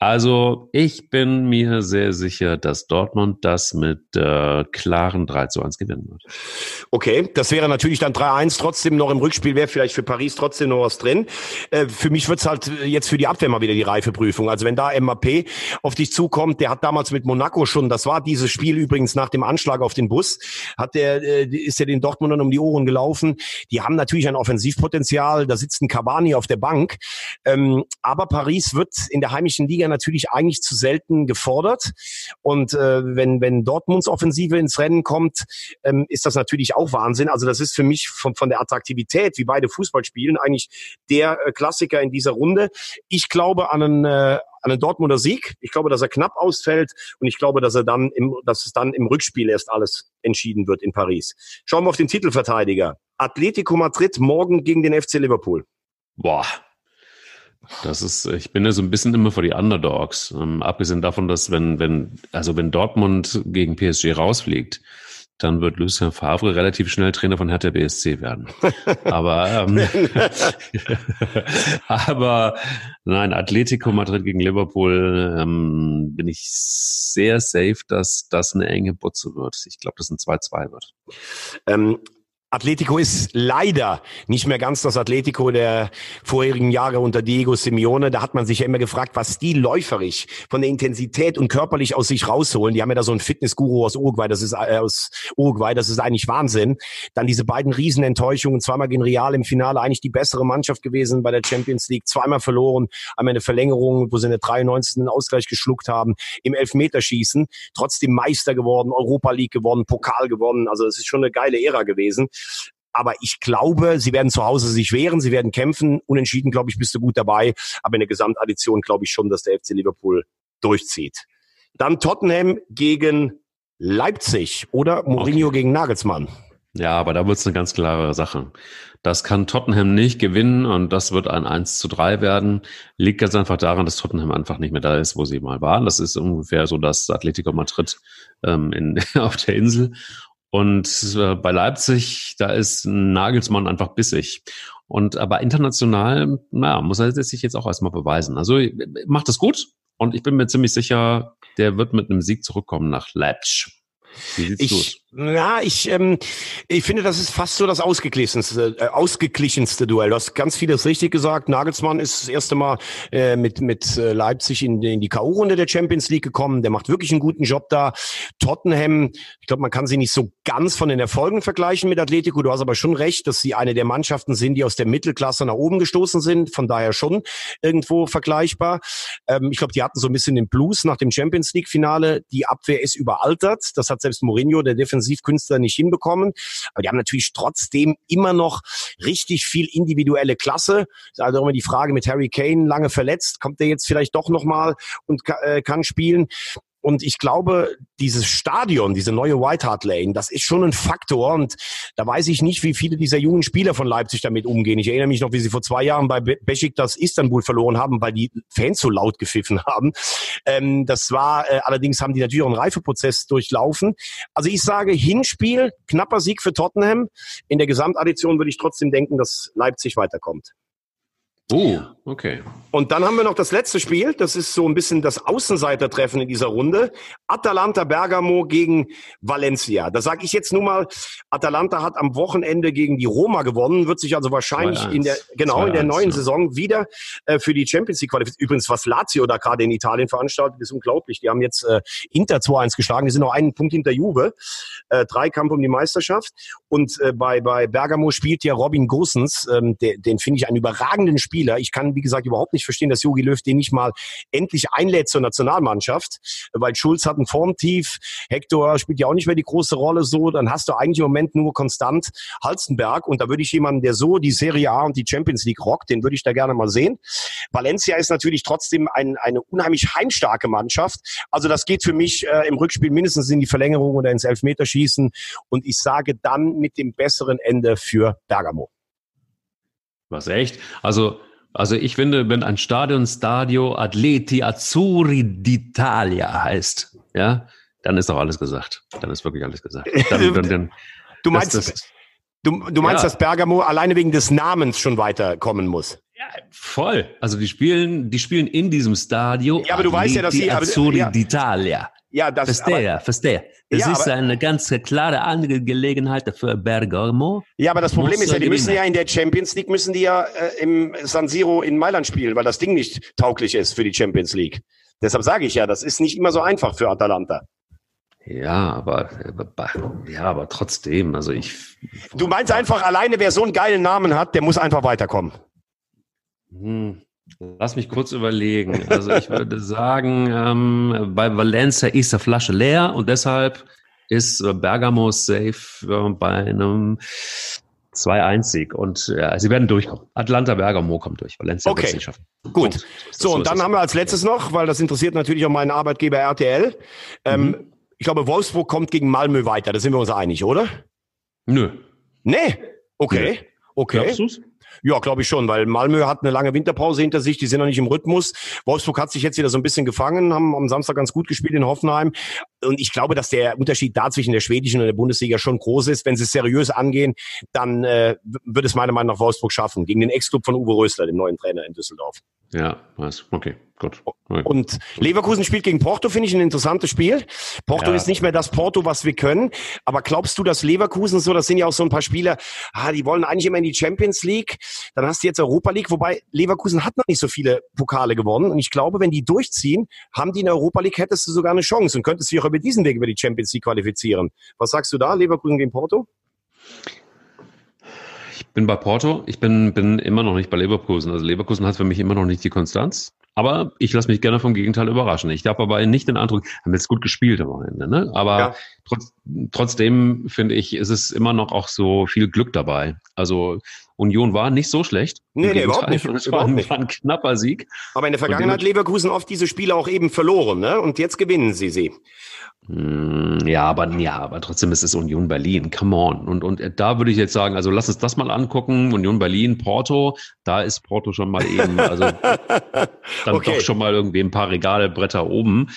Speaker 1: Also ich bin mir sehr sicher, dass Dortmund das mit äh, klaren 3 zu 1 gewinnen wird.
Speaker 2: Okay, das wäre natürlich dann 3-1 trotzdem noch im Rückspiel, wäre vielleicht für Paris trotzdem noch was drin. Äh, für mich wird's halt jetzt für die Abwehr mal wieder die Reifeprüfung. Also wenn da MAP auf dich zukommt, der hat damals mit Monaco schon, das war dieses Spiel übrigens nach dem Anschlag auf den Bus, hat der, äh, ist er den Dortmundern um die Ohren gelaufen. Die haben natürlich ein Offensivpotenzial, da sitzt ein Cavani auf der Bank. Ähm, aber Paris wird in der heimischen Liga natürlich eigentlich zu selten gefordert. Und äh, wenn, wenn Dortmunds Offensive ins Rennen kommt, ähm, ist das natürlich auch Wahnsinn. Also das ist für mich von, von der Attraktivität, wie beide Fußball spielen, eigentlich der äh, Klassiker in dieser Runde. Ich glaube an einen, äh, an einen Dortmunder Sieg. Ich glaube, dass er knapp ausfällt und ich glaube, dass er dann im, dass es dann im Rückspiel erst alles entschieden wird in Paris. Schauen wir auf den Titelverteidiger. Atletico Madrid morgen gegen den FC Liverpool.
Speaker 1: Boah, das ist, ich bin ja so ein bisschen immer vor die Underdogs. Ähm, abgesehen davon, dass wenn, wenn, also wenn Dortmund gegen PSG rausfliegt, dann wird Lucien Favre relativ schnell Trainer von Hertha BSC werden. Aber, ähm, aber nein, Atletico Madrid gegen Liverpool ähm, bin ich sehr safe, dass das eine enge Butze wird. Ich glaube, dass ein 2-2 wird.
Speaker 2: Ähm, Atletico ist leider nicht mehr ganz das Atletico der vorherigen Jahre unter Diego Simeone. Da hat man sich ja immer gefragt, was die läuferisch von der Intensität und körperlich aus sich rausholen. Die haben ja da so einen Fitnessguru aus Uruguay, das ist äh, aus Uruguay, das ist eigentlich Wahnsinn. Dann diese beiden Riesenenttäuschungen, zweimal gegen Real im Finale, eigentlich die bessere Mannschaft gewesen bei der Champions League, zweimal verloren, einmal eine Verlängerung, wo sie eine 93. einen Ausgleich geschluckt haben, im Elfmeterschießen, trotzdem Meister geworden, Europa League gewonnen, Pokal gewonnen. Also es ist schon eine geile Ära gewesen. Aber ich glaube, sie werden zu Hause sich wehren, sie werden kämpfen. Unentschieden, glaube ich, bist du gut dabei. Aber in der Gesamtaddition glaube ich schon, dass der FC Liverpool durchzieht. Dann Tottenham gegen Leipzig oder Mourinho okay. gegen Nagelsmann.
Speaker 1: Ja, aber da wird es eine ganz klare Sache. Das kann Tottenham nicht gewinnen und das wird ein 1 zu 3 werden. Liegt ganz einfach daran, dass Tottenham einfach nicht mehr da ist, wo sie mal waren. Das ist ungefähr so das Atletico Madrid ähm, in, auf der Insel. Und äh, bei Leipzig, da ist Nagelsmann einfach bissig. Und aber international, naja, muss er sich jetzt auch erstmal beweisen. Also macht es gut und ich bin mir ziemlich sicher, der wird mit einem Sieg zurückkommen nach Leipzig.
Speaker 2: Wie sieht's ich, aus? Ja, ich, ähm, ich finde, das ist fast so das ausgeglichenste, äh, ausgeglichenste Duell. Du hast ganz vieles richtig gesagt. Nagelsmann ist das erste Mal äh, mit, mit äh, Leipzig in, in die K.O.-Runde der Champions League gekommen. Der macht wirklich einen guten Job da. Tottenham, ich glaube, man kann sie nicht so ganz von den Erfolgen vergleichen mit Atletico. Du hast aber schon recht, dass sie eine der Mannschaften sind, die aus der Mittelklasse nach oben gestoßen sind. Von daher schon irgendwo vergleichbar. Ähm, ich glaube, die hatten so ein bisschen den Blues nach dem Champions League-Finale. Die Abwehr ist überaltert. Das hat selbst Mourinho, der Defensiv Offensivkünstler nicht hinbekommen. Aber die haben natürlich trotzdem immer noch richtig viel individuelle Klasse. Also immer die Frage mit Harry Kane, lange verletzt, kommt er jetzt vielleicht doch nochmal und äh, kann spielen. Und ich glaube, dieses Stadion, diese neue White Hart Lane, das ist schon ein Faktor. Und da weiß ich nicht, wie viele dieser jungen Spieler von Leipzig damit umgehen. Ich erinnere mich noch, wie sie vor zwei Jahren bei das Istanbul verloren haben, weil die Fans so laut gepfiffen haben. Ähm, das war, äh, allerdings haben die natürlich auch einen Reifeprozess durchlaufen. Also ich sage, Hinspiel, knapper Sieg für Tottenham. In der Gesamtaddition würde ich trotzdem denken, dass Leipzig weiterkommt.
Speaker 1: Oh, okay.
Speaker 2: Und dann haben wir noch das letzte Spiel. Das ist so ein bisschen das Außenseitertreffen in dieser Runde. Atalanta Bergamo gegen Valencia. Da sage ich jetzt nur mal, Atalanta hat am Wochenende gegen die Roma gewonnen, wird sich also wahrscheinlich in der genau in der neuen ja. Saison wieder äh, für die Champions League qualifizieren. Übrigens, was Lazio da gerade in Italien veranstaltet, ist unglaublich. Die haben jetzt äh, Inter 2-1 geschlagen. Die sind noch einen Punkt hinter Juve. Äh, drei Kampf um die Meisterschaft. Und äh, bei, bei Bergamo spielt ja Robin Gosens, ähm, der, den finde ich einen überragenden Spieler. Ich kann, wie gesagt, überhaupt nicht verstehen, dass Jogi Löw den nicht mal endlich einlädt zur Nationalmannschaft, weil Schulz hat ein Formtief, Hector spielt ja auch nicht mehr die große Rolle so, dann hast du eigentlich im Moment nur konstant Halstenberg und da würde ich jemanden, der so die Serie A und die Champions League rockt, den würde ich da gerne mal sehen. Valencia ist natürlich trotzdem ein, eine unheimlich heimstarke Mannschaft. Also das geht für mich äh, im Rückspiel mindestens in die Verlängerung oder ins Elfmeterschießen und ich sage dann mit dem besseren Ende für Bergamo.
Speaker 1: Was echt? Also, also ich finde, wenn ein Stadion Stadio Atleti Azzurri d'Italia heißt, ja, dann ist doch alles gesagt. Dann ist wirklich alles gesagt. Dann, dann, dann,
Speaker 2: du meinst, das, das, du, du meinst, ja. dass Bergamo alleine wegen des Namens schon weiterkommen muss?
Speaker 1: Ja, voll. Also die spielen, die spielen in diesem Stadio.
Speaker 2: Ja, aber du weißt ja, dass sie
Speaker 1: Azzurri ja. d'Italia.
Speaker 2: Ja, das
Speaker 1: verstehe, aber, verstehe. Das ja, ist aber, eine ganz klare Angelegenheit für Bergamo.
Speaker 2: Ja, aber das Problem ist ja, die gewinnen. müssen ja in der Champions League müssen die ja äh, im San Siro in Mailand spielen, weil das Ding nicht tauglich ist für die Champions League. Deshalb sage ich ja, das ist nicht immer so einfach für Atalanta.
Speaker 1: Ja, aber ja, aber trotzdem, also ich.
Speaker 2: Du meinst einfach alleine, wer so einen geilen Namen hat, der muss einfach weiterkommen.
Speaker 1: Hm. Lass mich kurz überlegen. Also ich würde sagen, ähm, bei Valencia ist die Flasche leer und deshalb ist Bergamo safe äh, bei einem 2-1-Sieg und ja, sie werden durchkommen. Atlanta Bergamo kommt durch. Valencia
Speaker 2: okay. wird es schaffen. Gut. So, so und dann haben wir als letztes noch, weil das interessiert natürlich auch meinen Arbeitgeber RTL. Ähm, mhm. Ich glaube, Wolfsburg kommt gegen Malmö weiter. Da sind wir uns einig, oder?
Speaker 1: Nö.
Speaker 2: Nee? Okay. Nö. Okay. Glaubst du's? Ja, glaube ich schon, weil Malmö hat eine lange Winterpause hinter sich, die sind noch nicht im Rhythmus. Wolfsburg hat sich jetzt wieder so ein bisschen gefangen, haben am Samstag ganz gut gespielt in Hoffenheim. Und ich glaube, dass der Unterschied da zwischen der schwedischen und der Bundesliga schon groß ist. Wenn sie es seriös angehen, dann äh, wird es meiner Meinung nach Wolfsburg schaffen, gegen den Ex-Club von Uwe Rösler, dem neuen Trainer in Düsseldorf.
Speaker 1: Ja, was? Okay, gut.
Speaker 2: Und Leverkusen spielt gegen Porto, finde ich ein interessantes Spiel. Porto ja. ist nicht mehr das Porto, was wir können. Aber glaubst du, dass Leverkusen so, das sind ja auch so ein paar Spieler, ah, die wollen eigentlich immer in die Champions League. Dann hast du jetzt Europa League, wobei Leverkusen hat noch nicht so viele Pokale gewonnen. Und ich glaube, wenn die durchziehen, haben die in der Europa League, hättest du sogar eine Chance und könntest dich auch über diesen Weg über die Champions League qualifizieren. Was sagst du da, Leverkusen gegen Porto?
Speaker 1: Ich bin bei Porto. Ich bin, bin immer noch nicht bei Leverkusen. Also Leverkusen hat für mich immer noch nicht die Konstanz. Aber ich lasse mich gerne vom Gegenteil überraschen. Ich habe aber nicht den Eindruck, haben jetzt gut gespielt am Ende. Ne? Aber ja. trotz, trotzdem finde ich, ist es immer noch auch so viel Glück dabei. Also Union war nicht so schlecht.
Speaker 2: Nee, nee, überhaupt nicht.
Speaker 1: Es war, war, ein knapper Sieg.
Speaker 2: Aber in der Vergangenheit Leverkusen oft diese Spiele auch eben verloren. Ne? Und jetzt gewinnen sie sie.
Speaker 1: Hm, ja, aber ja, aber trotzdem ist es Union Berlin. Come on. Und, und da würde ich jetzt sagen, also lass uns das mal angucken. Union Berlin, Porto, da ist Porto schon mal eben, also dann okay. doch schon mal irgendwie ein paar Regale, Bretter oben,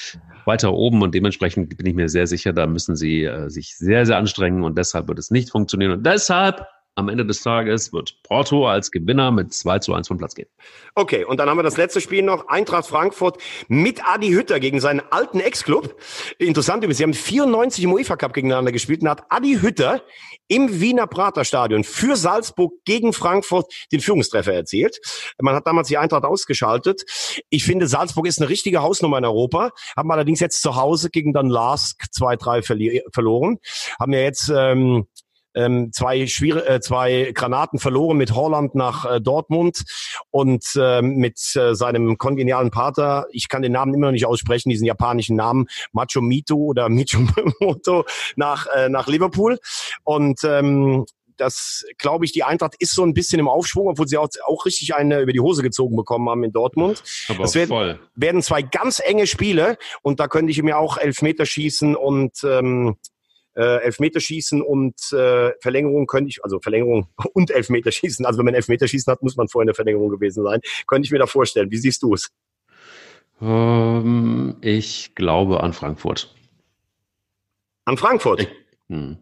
Speaker 1: weiter oben. Und dementsprechend bin ich mir sehr sicher, da müssen sie äh, sich sehr, sehr anstrengen und deshalb wird es nicht funktionieren. Und deshalb am Ende des Tages wird Porto als Gewinner mit 2 zu 1 vom Platz gehen.
Speaker 2: Okay, und dann haben wir das letzte Spiel noch. Eintracht Frankfurt mit Adi Hütter gegen seinen alten Ex-Club. Interessant übrigens, sie haben 94 im UEFA Cup gegeneinander gespielt und hat Adi Hütter im Wiener Praterstadion für Salzburg gegen Frankfurt den Führungstreffer erzielt. Man hat damals die Eintracht ausgeschaltet. Ich finde, Salzburg ist eine richtige Hausnummer in Europa. Haben allerdings jetzt zu Hause gegen dann Lask 2-3 verloren. Haben ja jetzt ähm, ähm, zwei, Schwier äh, zwei Granaten verloren mit Holland nach äh, Dortmund und äh, mit äh, seinem kongenialen Pater, ich kann den Namen immer noch nicht aussprechen, diesen japanischen Namen, Macho Mito oder Michomoto nach, äh, nach Liverpool. Und ähm, das glaube ich, die Eintracht ist so ein bisschen im Aufschwung, obwohl sie auch, auch richtig eine über die Hose gezogen bekommen haben in Dortmund. Aber es werden, werden zwei ganz enge Spiele und da könnte ich mir auch Elfmeter schießen und ähm, äh, Elfmeterschießen und äh, Verlängerung könnte ich, also Verlängerung und Elfmeterschießen, also wenn man Elfmeterschießen hat, muss man vorher in der Verlängerung gewesen sein, könnte ich mir da vorstellen. Wie siehst du es?
Speaker 1: Ähm, ich glaube an Frankfurt.
Speaker 2: An Frankfurt? Ich, hm.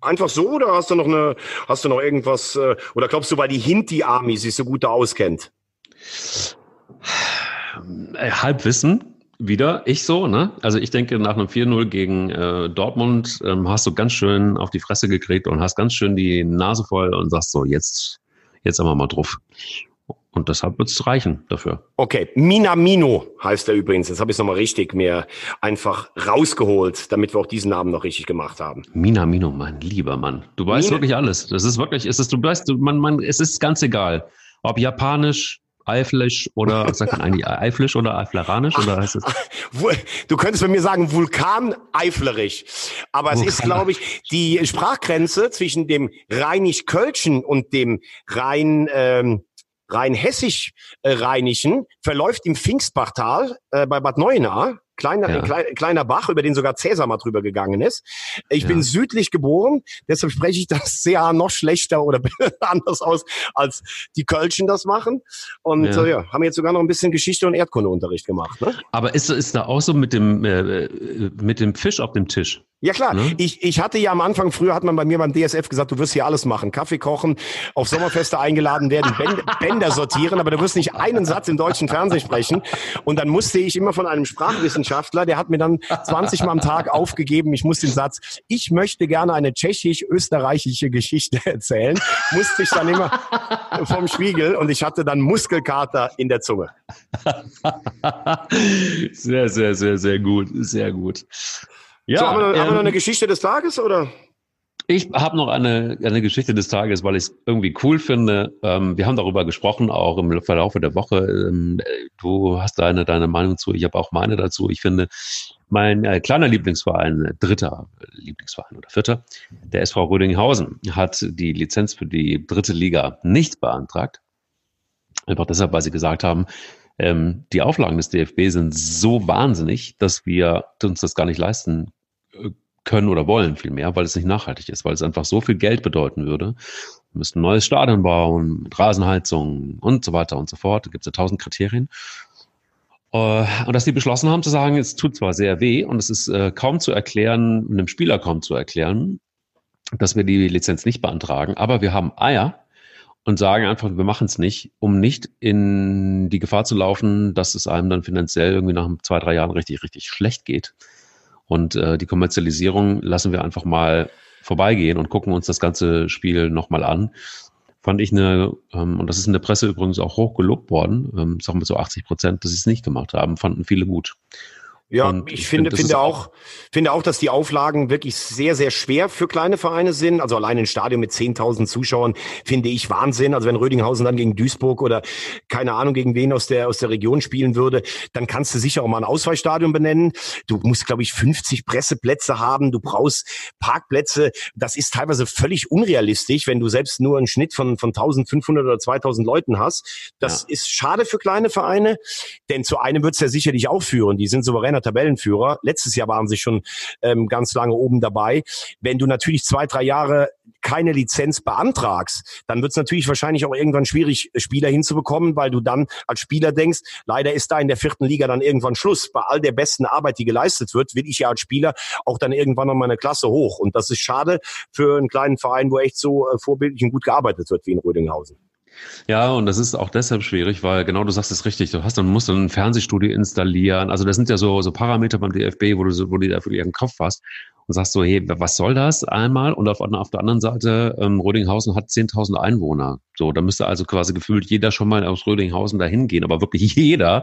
Speaker 2: Einfach so oder hast du noch eine, hast du noch irgendwas, äh, oder glaubst du, weil die Hinti-Army sich so gut da auskennt?
Speaker 1: Halbwissen wieder ich so, ne? Also ich denke, nach einem 4-0 gegen äh, Dortmund ähm, hast du ganz schön auf die Fresse gekriegt und hast ganz schön die Nase voll und sagst so, jetzt, jetzt haben wir mal drauf. Und deshalb wird es reichen dafür.
Speaker 2: Okay, Minamino heißt er übrigens. Jetzt habe ich es nochmal richtig mir einfach rausgeholt, damit wir auch diesen Namen noch richtig gemacht haben.
Speaker 1: Minamino, mein lieber Mann. Du weißt Mina wirklich alles. Das ist wirklich, es ist, du weißt, man, man, es ist ganz egal. Ob japanisch, Eiflisch oder sagt man eigentlich Eiflisch oder Eifleranisch oder heißt es?
Speaker 2: Du könntest bei mir sagen Vulkan Eiflerich. Aber es ist, glaube ich, die Sprachgrenze zwischen dem Rheinisch-Kölschen und dem Rhein, ähm, Rhein-Hessisch-Rheinischen verläuft im Pfingstbachtal äh, bei Bad Neuenahr kleiner, ja. klein, kleiner Bach, über den sogar Cäsar mal drüber gegangen ist. Ich ja. bin südlich geboren, deshalb spreche ich das CH noch schlechter oder anders aus, als die Kölschen das machen. Und ja. Äh, ja, haben jetzt sogar noch ein bisschen Geschichte und Erdkundeunterricht gemacht. Ne?
Speaker 1: Aber ist, ist da auch so mit dem, äh, mit dem Fisch auf dem Tisch?
Speaker 2: Ja klar, ne? ich, ich hatte ja am Anfang, früher hat man bei mir beim DSF gesagt, du wirst hier alles machen. Kaffee kochen, auf Sommerfeste eingeladen werden, Bänder sortieren, aber du wirst nicht einen Satz im deutschen Fernsehen sprechen. Und dann musste ich immer von einem Sprachwissenschaftler, der hat mir dann 20 Mal am Tag aufgegeben, ich muss den Satz, ich möchte gerne eine tschechisch-österreichische Geschichte erzählen, musste ich dann immer vom Spiegel und ich hatte dann Muskelkater in der Zunge.
Speaker 1: Sehr, sehr, sehr, sehr gut, sehr gut.
Speaker 2: Ja, so, haben, wir, ähm, haben wir noch eine ähm, Geschichte des Tages oder?
Speaker 1: Ich habe noch eine, eine Geschichte des Tages, weil ich es irgendwie cool finde. Ähm, wir haben darüber gesprochen, auch im Verlauf der Woche. Ähm, du hast deine, deine Meinung zu, ich habe auch meine dazu. Ich finde, mein äh, kleiner Lieblingsverein, dritter Lieblingsverein oder vierter, der SV Rödinghausen, hat die Lizenz für die dritte Liga nicht beantragt. Einfach deshalb, weil sie gesagt haben, ähm, die Auflagen des DFB sind so wahnsinnig, dass wir uns das gar nicht leisten können oder wollen vielmehr, weil es nicht nachhaltig ist, weil es einfach so viel Geld bedeuten würde. Wir müssten ein neues Stadion bauen, mit Rasenheizung und so weiter und so fort. Da gibt es ja tausend Kriterien. Äh, und dass die beschlossen haben zu sagen, es tut zwar sehr weh und es ist äh, kaum zu erklären, einem Spieler kaum zu erklären, dass wir die Lizenz nicht beantragen, aber wir haben Eier und sagen einfach, wir machen es nicht, um nicht in die Gefahr zu laufen, dass es einem dann finanziell irgendwie nach zwei, drei Jahren richtig, richtig schlecht geht. Und äh, die Kommerzialisierung lassen wir einfach mal vorbeigehen und gucken uns das ganze Spiel nochmal an. Fand ich eine, ähm, und das ist in der Presse übrigens auch hoch gelobt worden, ähm, sagen wir so 80 Prozent, dass sie es nicht gemacht haben, fanden viele gut.
Speaker 2: Ja, und ich, ich finde, finde auch, finde auch, dass die Auflagen wirklich sehr, sehr schwer für kleine Vereine sind. Also allein ein Stadion mit 10.000 Zuschauern finde ich Wahnsinn. Also wenn Rödinghausen dann gegen Duisburg oder keine Ahnung gegen wen aus der, aus der Region spielen würde, dann kannst du sicher auch mal ein Ausweichstadion benennen. Du musst, glaube ich, 50 Presseplätze haben. Du brauchst Parkplätze. Das ist teilweise völlig unrealistisch, wenn du selbst nur einen Schnitt von, von 1.500 oder 2.000 Leuten hast. Das ja. ist schade für kleine Vereine, denn zu einem wird es ja sicherlich auch führen. Die sind souverän reiner Tabellenführer. Letztes Jahr waren sie schon ähm, ganz lange oben dabei. Wenn du natürlich zwei, drei Jahre keine Lizenz beantragst, dann wird es natürlich wahrscheinlich auch irgendwann schwierig, Spieler hinzubekommen, weil du dann als Spieler denkst, leider ist da in der vierten Liga dann irgendwann Schluss. Bei all der besten Arbeit, die geleistet wird, will ich ja als Spieler auch dann irgendwann noch mal eine Klasse hoch. Und das ist schade für einen kleinen Verein, wo echt so äh, vorbildlich und gut gearbeitet wird wie in Rödinghausen.
Speaker 1: Ja, und das ist auch deshalb schwierig, weil genau du sagst es richtig. Du hast dann musst dann ein Fernsehstudio installieren. Also das sind ja so so Parameter beim DFB, wo du wo du da für ihren Kopf hast und sagst so, hey, was soll das einmal? Und auf, auf der anderen Seite, ähm, Rödinghausen hat 10.000 Einwohner. So, da müsste also quasi gefühlt jeder schon mal aus Rödinghausen dahin gehen, aber wirklich jeder,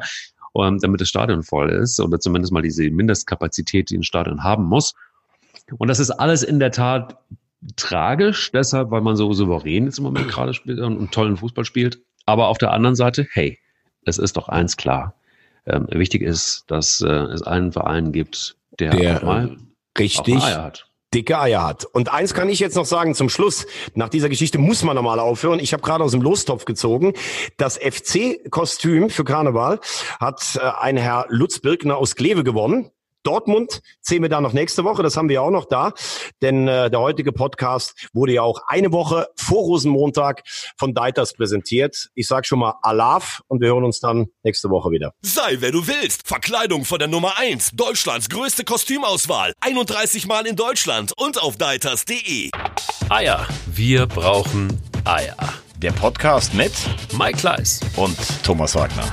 Speaker 1: ähm, damit das Stadion voll ist oder zumindest mal diese Mindestkapazität, die ein Stadion haben muss. Und das ist alles in der Tat tragisch, deshalb, weil man so souverän jetzt im Moment gerade spielt und tollen Fußball spielt. Aber auf der anderen Seite, hey, es ist doch eins klar. Ähm, wichtig ist, dass äh, es einen Verein gibt, der, der mal
Speaker 2: richtig Eier hat. dicke Eier hat. Und eins kann ich jetzt noch sagen zum Schluss. Nach dieser Geschichte muss man nochmal aufhören. Ich habe gerade aus dem Lostopf gezogen. Das FC-Kostüm für Karneval hat äh, ein Herr Lutz Birkner aus Kleve gewonnen. Dortmund sehen wir da noch nächste Woche, das haben wir auch noch da, denn äh, der heutige Podcast wurde ja auch eine Woche vor Rosenmontag von Deiters präsentiert. Ich sage schon mal Alaf und wir hören uns dann nächste Woche wieder.
Speaker 3: Sei wer du willst, Verkleidung von der Nummer 1, Deutschlands größte Kostümauswahl, 31 Mal in Deutschland und auf deiters.de.
Speaker 1: Eier, wir brauchen Eier.
Speaker 4: Der Podcast mit
Speaker 1: Mike Kleiss
Speaker 4: und Thomas Wagner.